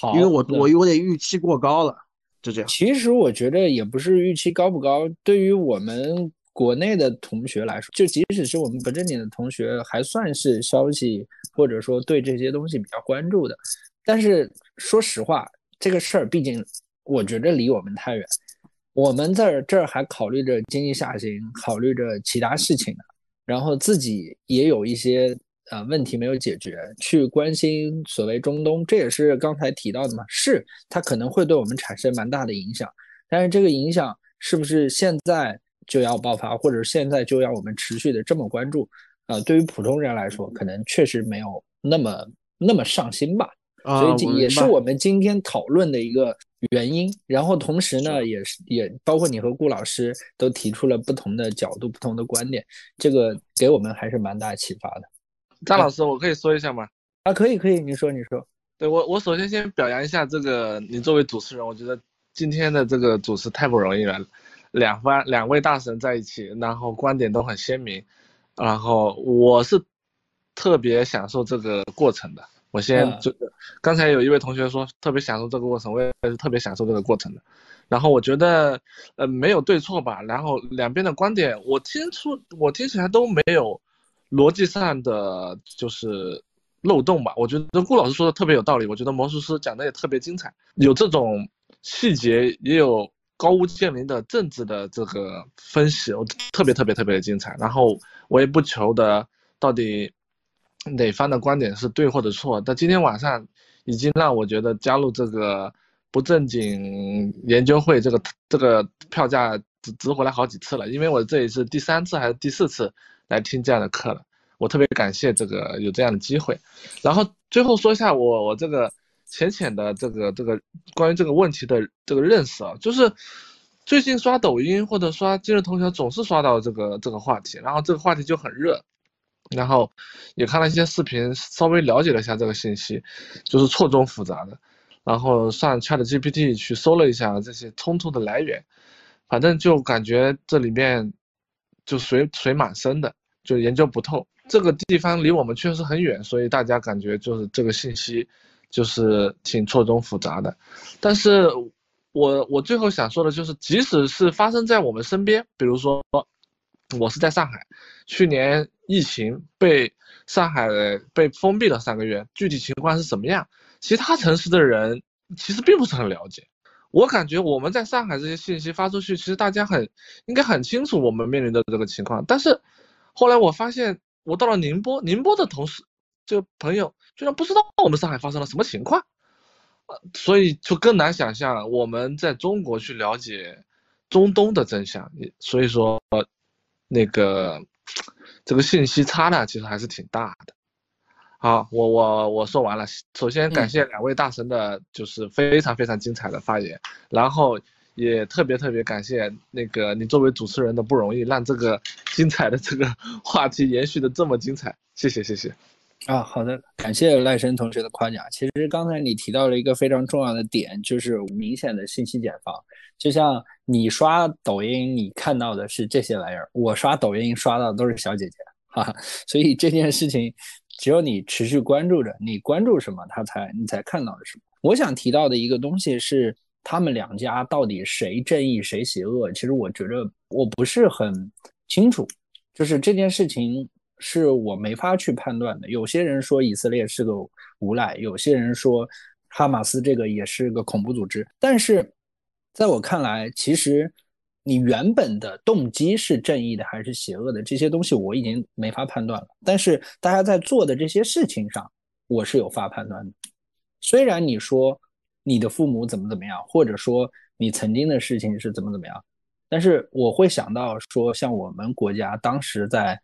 好，因为我我有点预期过高了，就这样。其实我觉得也不是预期高不高，对于我们国内的同学来说，就即使是我们不正经的同学，还算是消息或者说对这些东西比较关注的。但是说实话，这个事儿毕竟我觉得离我们太远，我们在这儿还考虑着经济下行，考虑着其他事情呢，然后自己也有一些。呃，问题没有解决，去关心所谓中东，这也是刚才提到的嘛？是它可能会对我们产生蛮大的影响，但是这个影响是不是现在就要爆发，或者现在就要我们持续的这么关注？呃，对于普通人来说，可能确实没有那么那么上心吧。所以这也是我们今天讨论的一个原因。然后同时呢，也是也包括你和顾老师都提出了不同的角度、不同的观点，这个给我们还是蛮大启发的。张老师，我可以说一下吗？啊，可以，可以，你说，你说。对我，我首先先表扬一下这个你作为主持人，我觉得今天的这个主持太不容易了，两方两位大神在一起，然后观点都很鲜明，然后我是特别享受这个过程的。我先就刚才有一位同学说特别享受这个过程，我也是特别享受这个过程的。然后我觉得呃没有对错吧，然后两边的观点我听出我听起来都没有。逻辑上的就是漏洞吧，我觉得顾老师说的特别有道理，我觉得魔术师讲的也特别精彩，有这种细节，也有高屋建瓴的政治的这个分析，我特别特别特别的精彩。然后我也不求的到底哪方的观点是对或者错，但今天晚上已经让我觉得加入这个不正经研究会这个这个票价值值回来好几次了，因为我这里是第三次还是第四次。来听这样的课了，我特别感谢这个有这样的机会。然后最后说一下我我这个浅浅的这个这个关于这个问题的这个认识啊，就是最近刷抖音或者刷今日头条总是刷到这个这个话题，然后这个话题就很热，然后也看了一些视频，稍微了解了一下这个信息，就是错综复杂的。然后上 ChatGPT 去搜了一下这些冲突的来源，反正就感觉这里面。就水水蛮深的，就研究不透。这个地方离我们确实很远，所以大家感觉就是这个信息，就是挺错综复杂的。但是，我我最后想说的就是，即使是发生在我们身边，比如说，我是在上海，去年疫情被上海被封闭了三个月，具体情况是什么样，其他城市的人其实并不是很了解。我感觉我们在上海这些信息发出去，其实大家很应该很清楚我们面临的这个情况。但是后来我发现，我到了宁波，宁波的同事这个朋友居然不知道我们上海发生了什么情况，呃，所以就更难想象我们在中国去了解中东的真相。所以说，那个这个信息差呢，其实还是挺大的。好，我我我说完了。首先感谢两位大神的，就是非常非常精彩的发言，然后也特别特别感谢那个你作为主持人的不容易，让这个精彩的这个话题延续的这么精彩。谢谢谢谢。啊，好的，感谢赖生同学的夸奖。其实刚才你提到了一个非常重要的点，就是明显的信息茧房。就像你刷抖音，你看到的是这些玩意儿，我刷抖音刷到的都是小姐姐，哈哈。所以这件事情。只有你持续关注着，你关注什么，他才你才看到的什么。我想提到的一个东西是，他们两家到底谁正义谁邪恶？其实我觉得我不是很清楚，就是这件事情是我没法去判断的。有些人说以色列是个无赖，有些人说哈马斯这个也是个恐怖组织，但是在我看来，其实。你原本的动机是正义的还是邪恶的？这些东西我已经没法判断了。但是大家在做的这些事情上，我是有法判断的。虽然你说你的父母怎么怎么样，或者说你曾经的事情是怎么怎么样，但是我会想到说，像我们国家当时在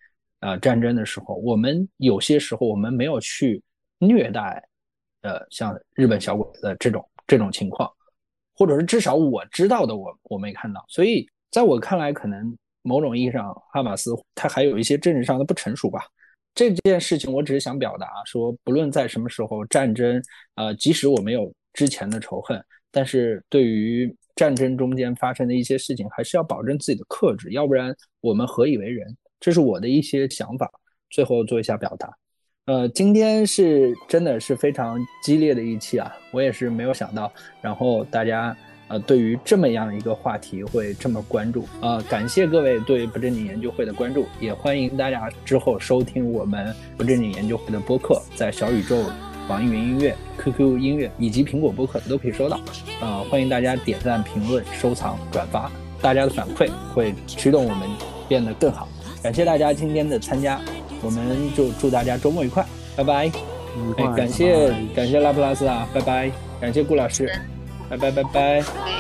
呃战争的时候，我们有些时候我们没有去虐待，呃像日本小鬼的这种这种情况。或者是至少我知道的，我我没看到，所以在我看来，可能某种意义上，哈马斯他还有一些政治上的不成熟吧。这件事情，我只是想表达说，不论在什么时候，战争，呃，即使我没有之前的仇恨，但是对于战争中间发生的一些事情，还是要保证自己的克制，要不然我们何以为人？这是我的一些想法，最后做一下表达。呃，今天是真的是非常激烈的一期啊，我也是没有想到，然后大家呃对于这么样一个话题会这么关注。啊，感谢各位对不正经研究会的关注，也欢迎大家之后收听我们不正经研究会的播客，在小宇宙、网易云音乐、QQ 音乐以及苹果播客都可以收到，呃，欢迎大家点赞、评论、收藏、转发，大家的反馈会驱动我们变得更好，感谢大家今天的参加。我们就祝大家周末愉快，拜拜！哎，感谢感谢拉普拉斯啊，拜拜！感谢顾老师，拜拜拜拜。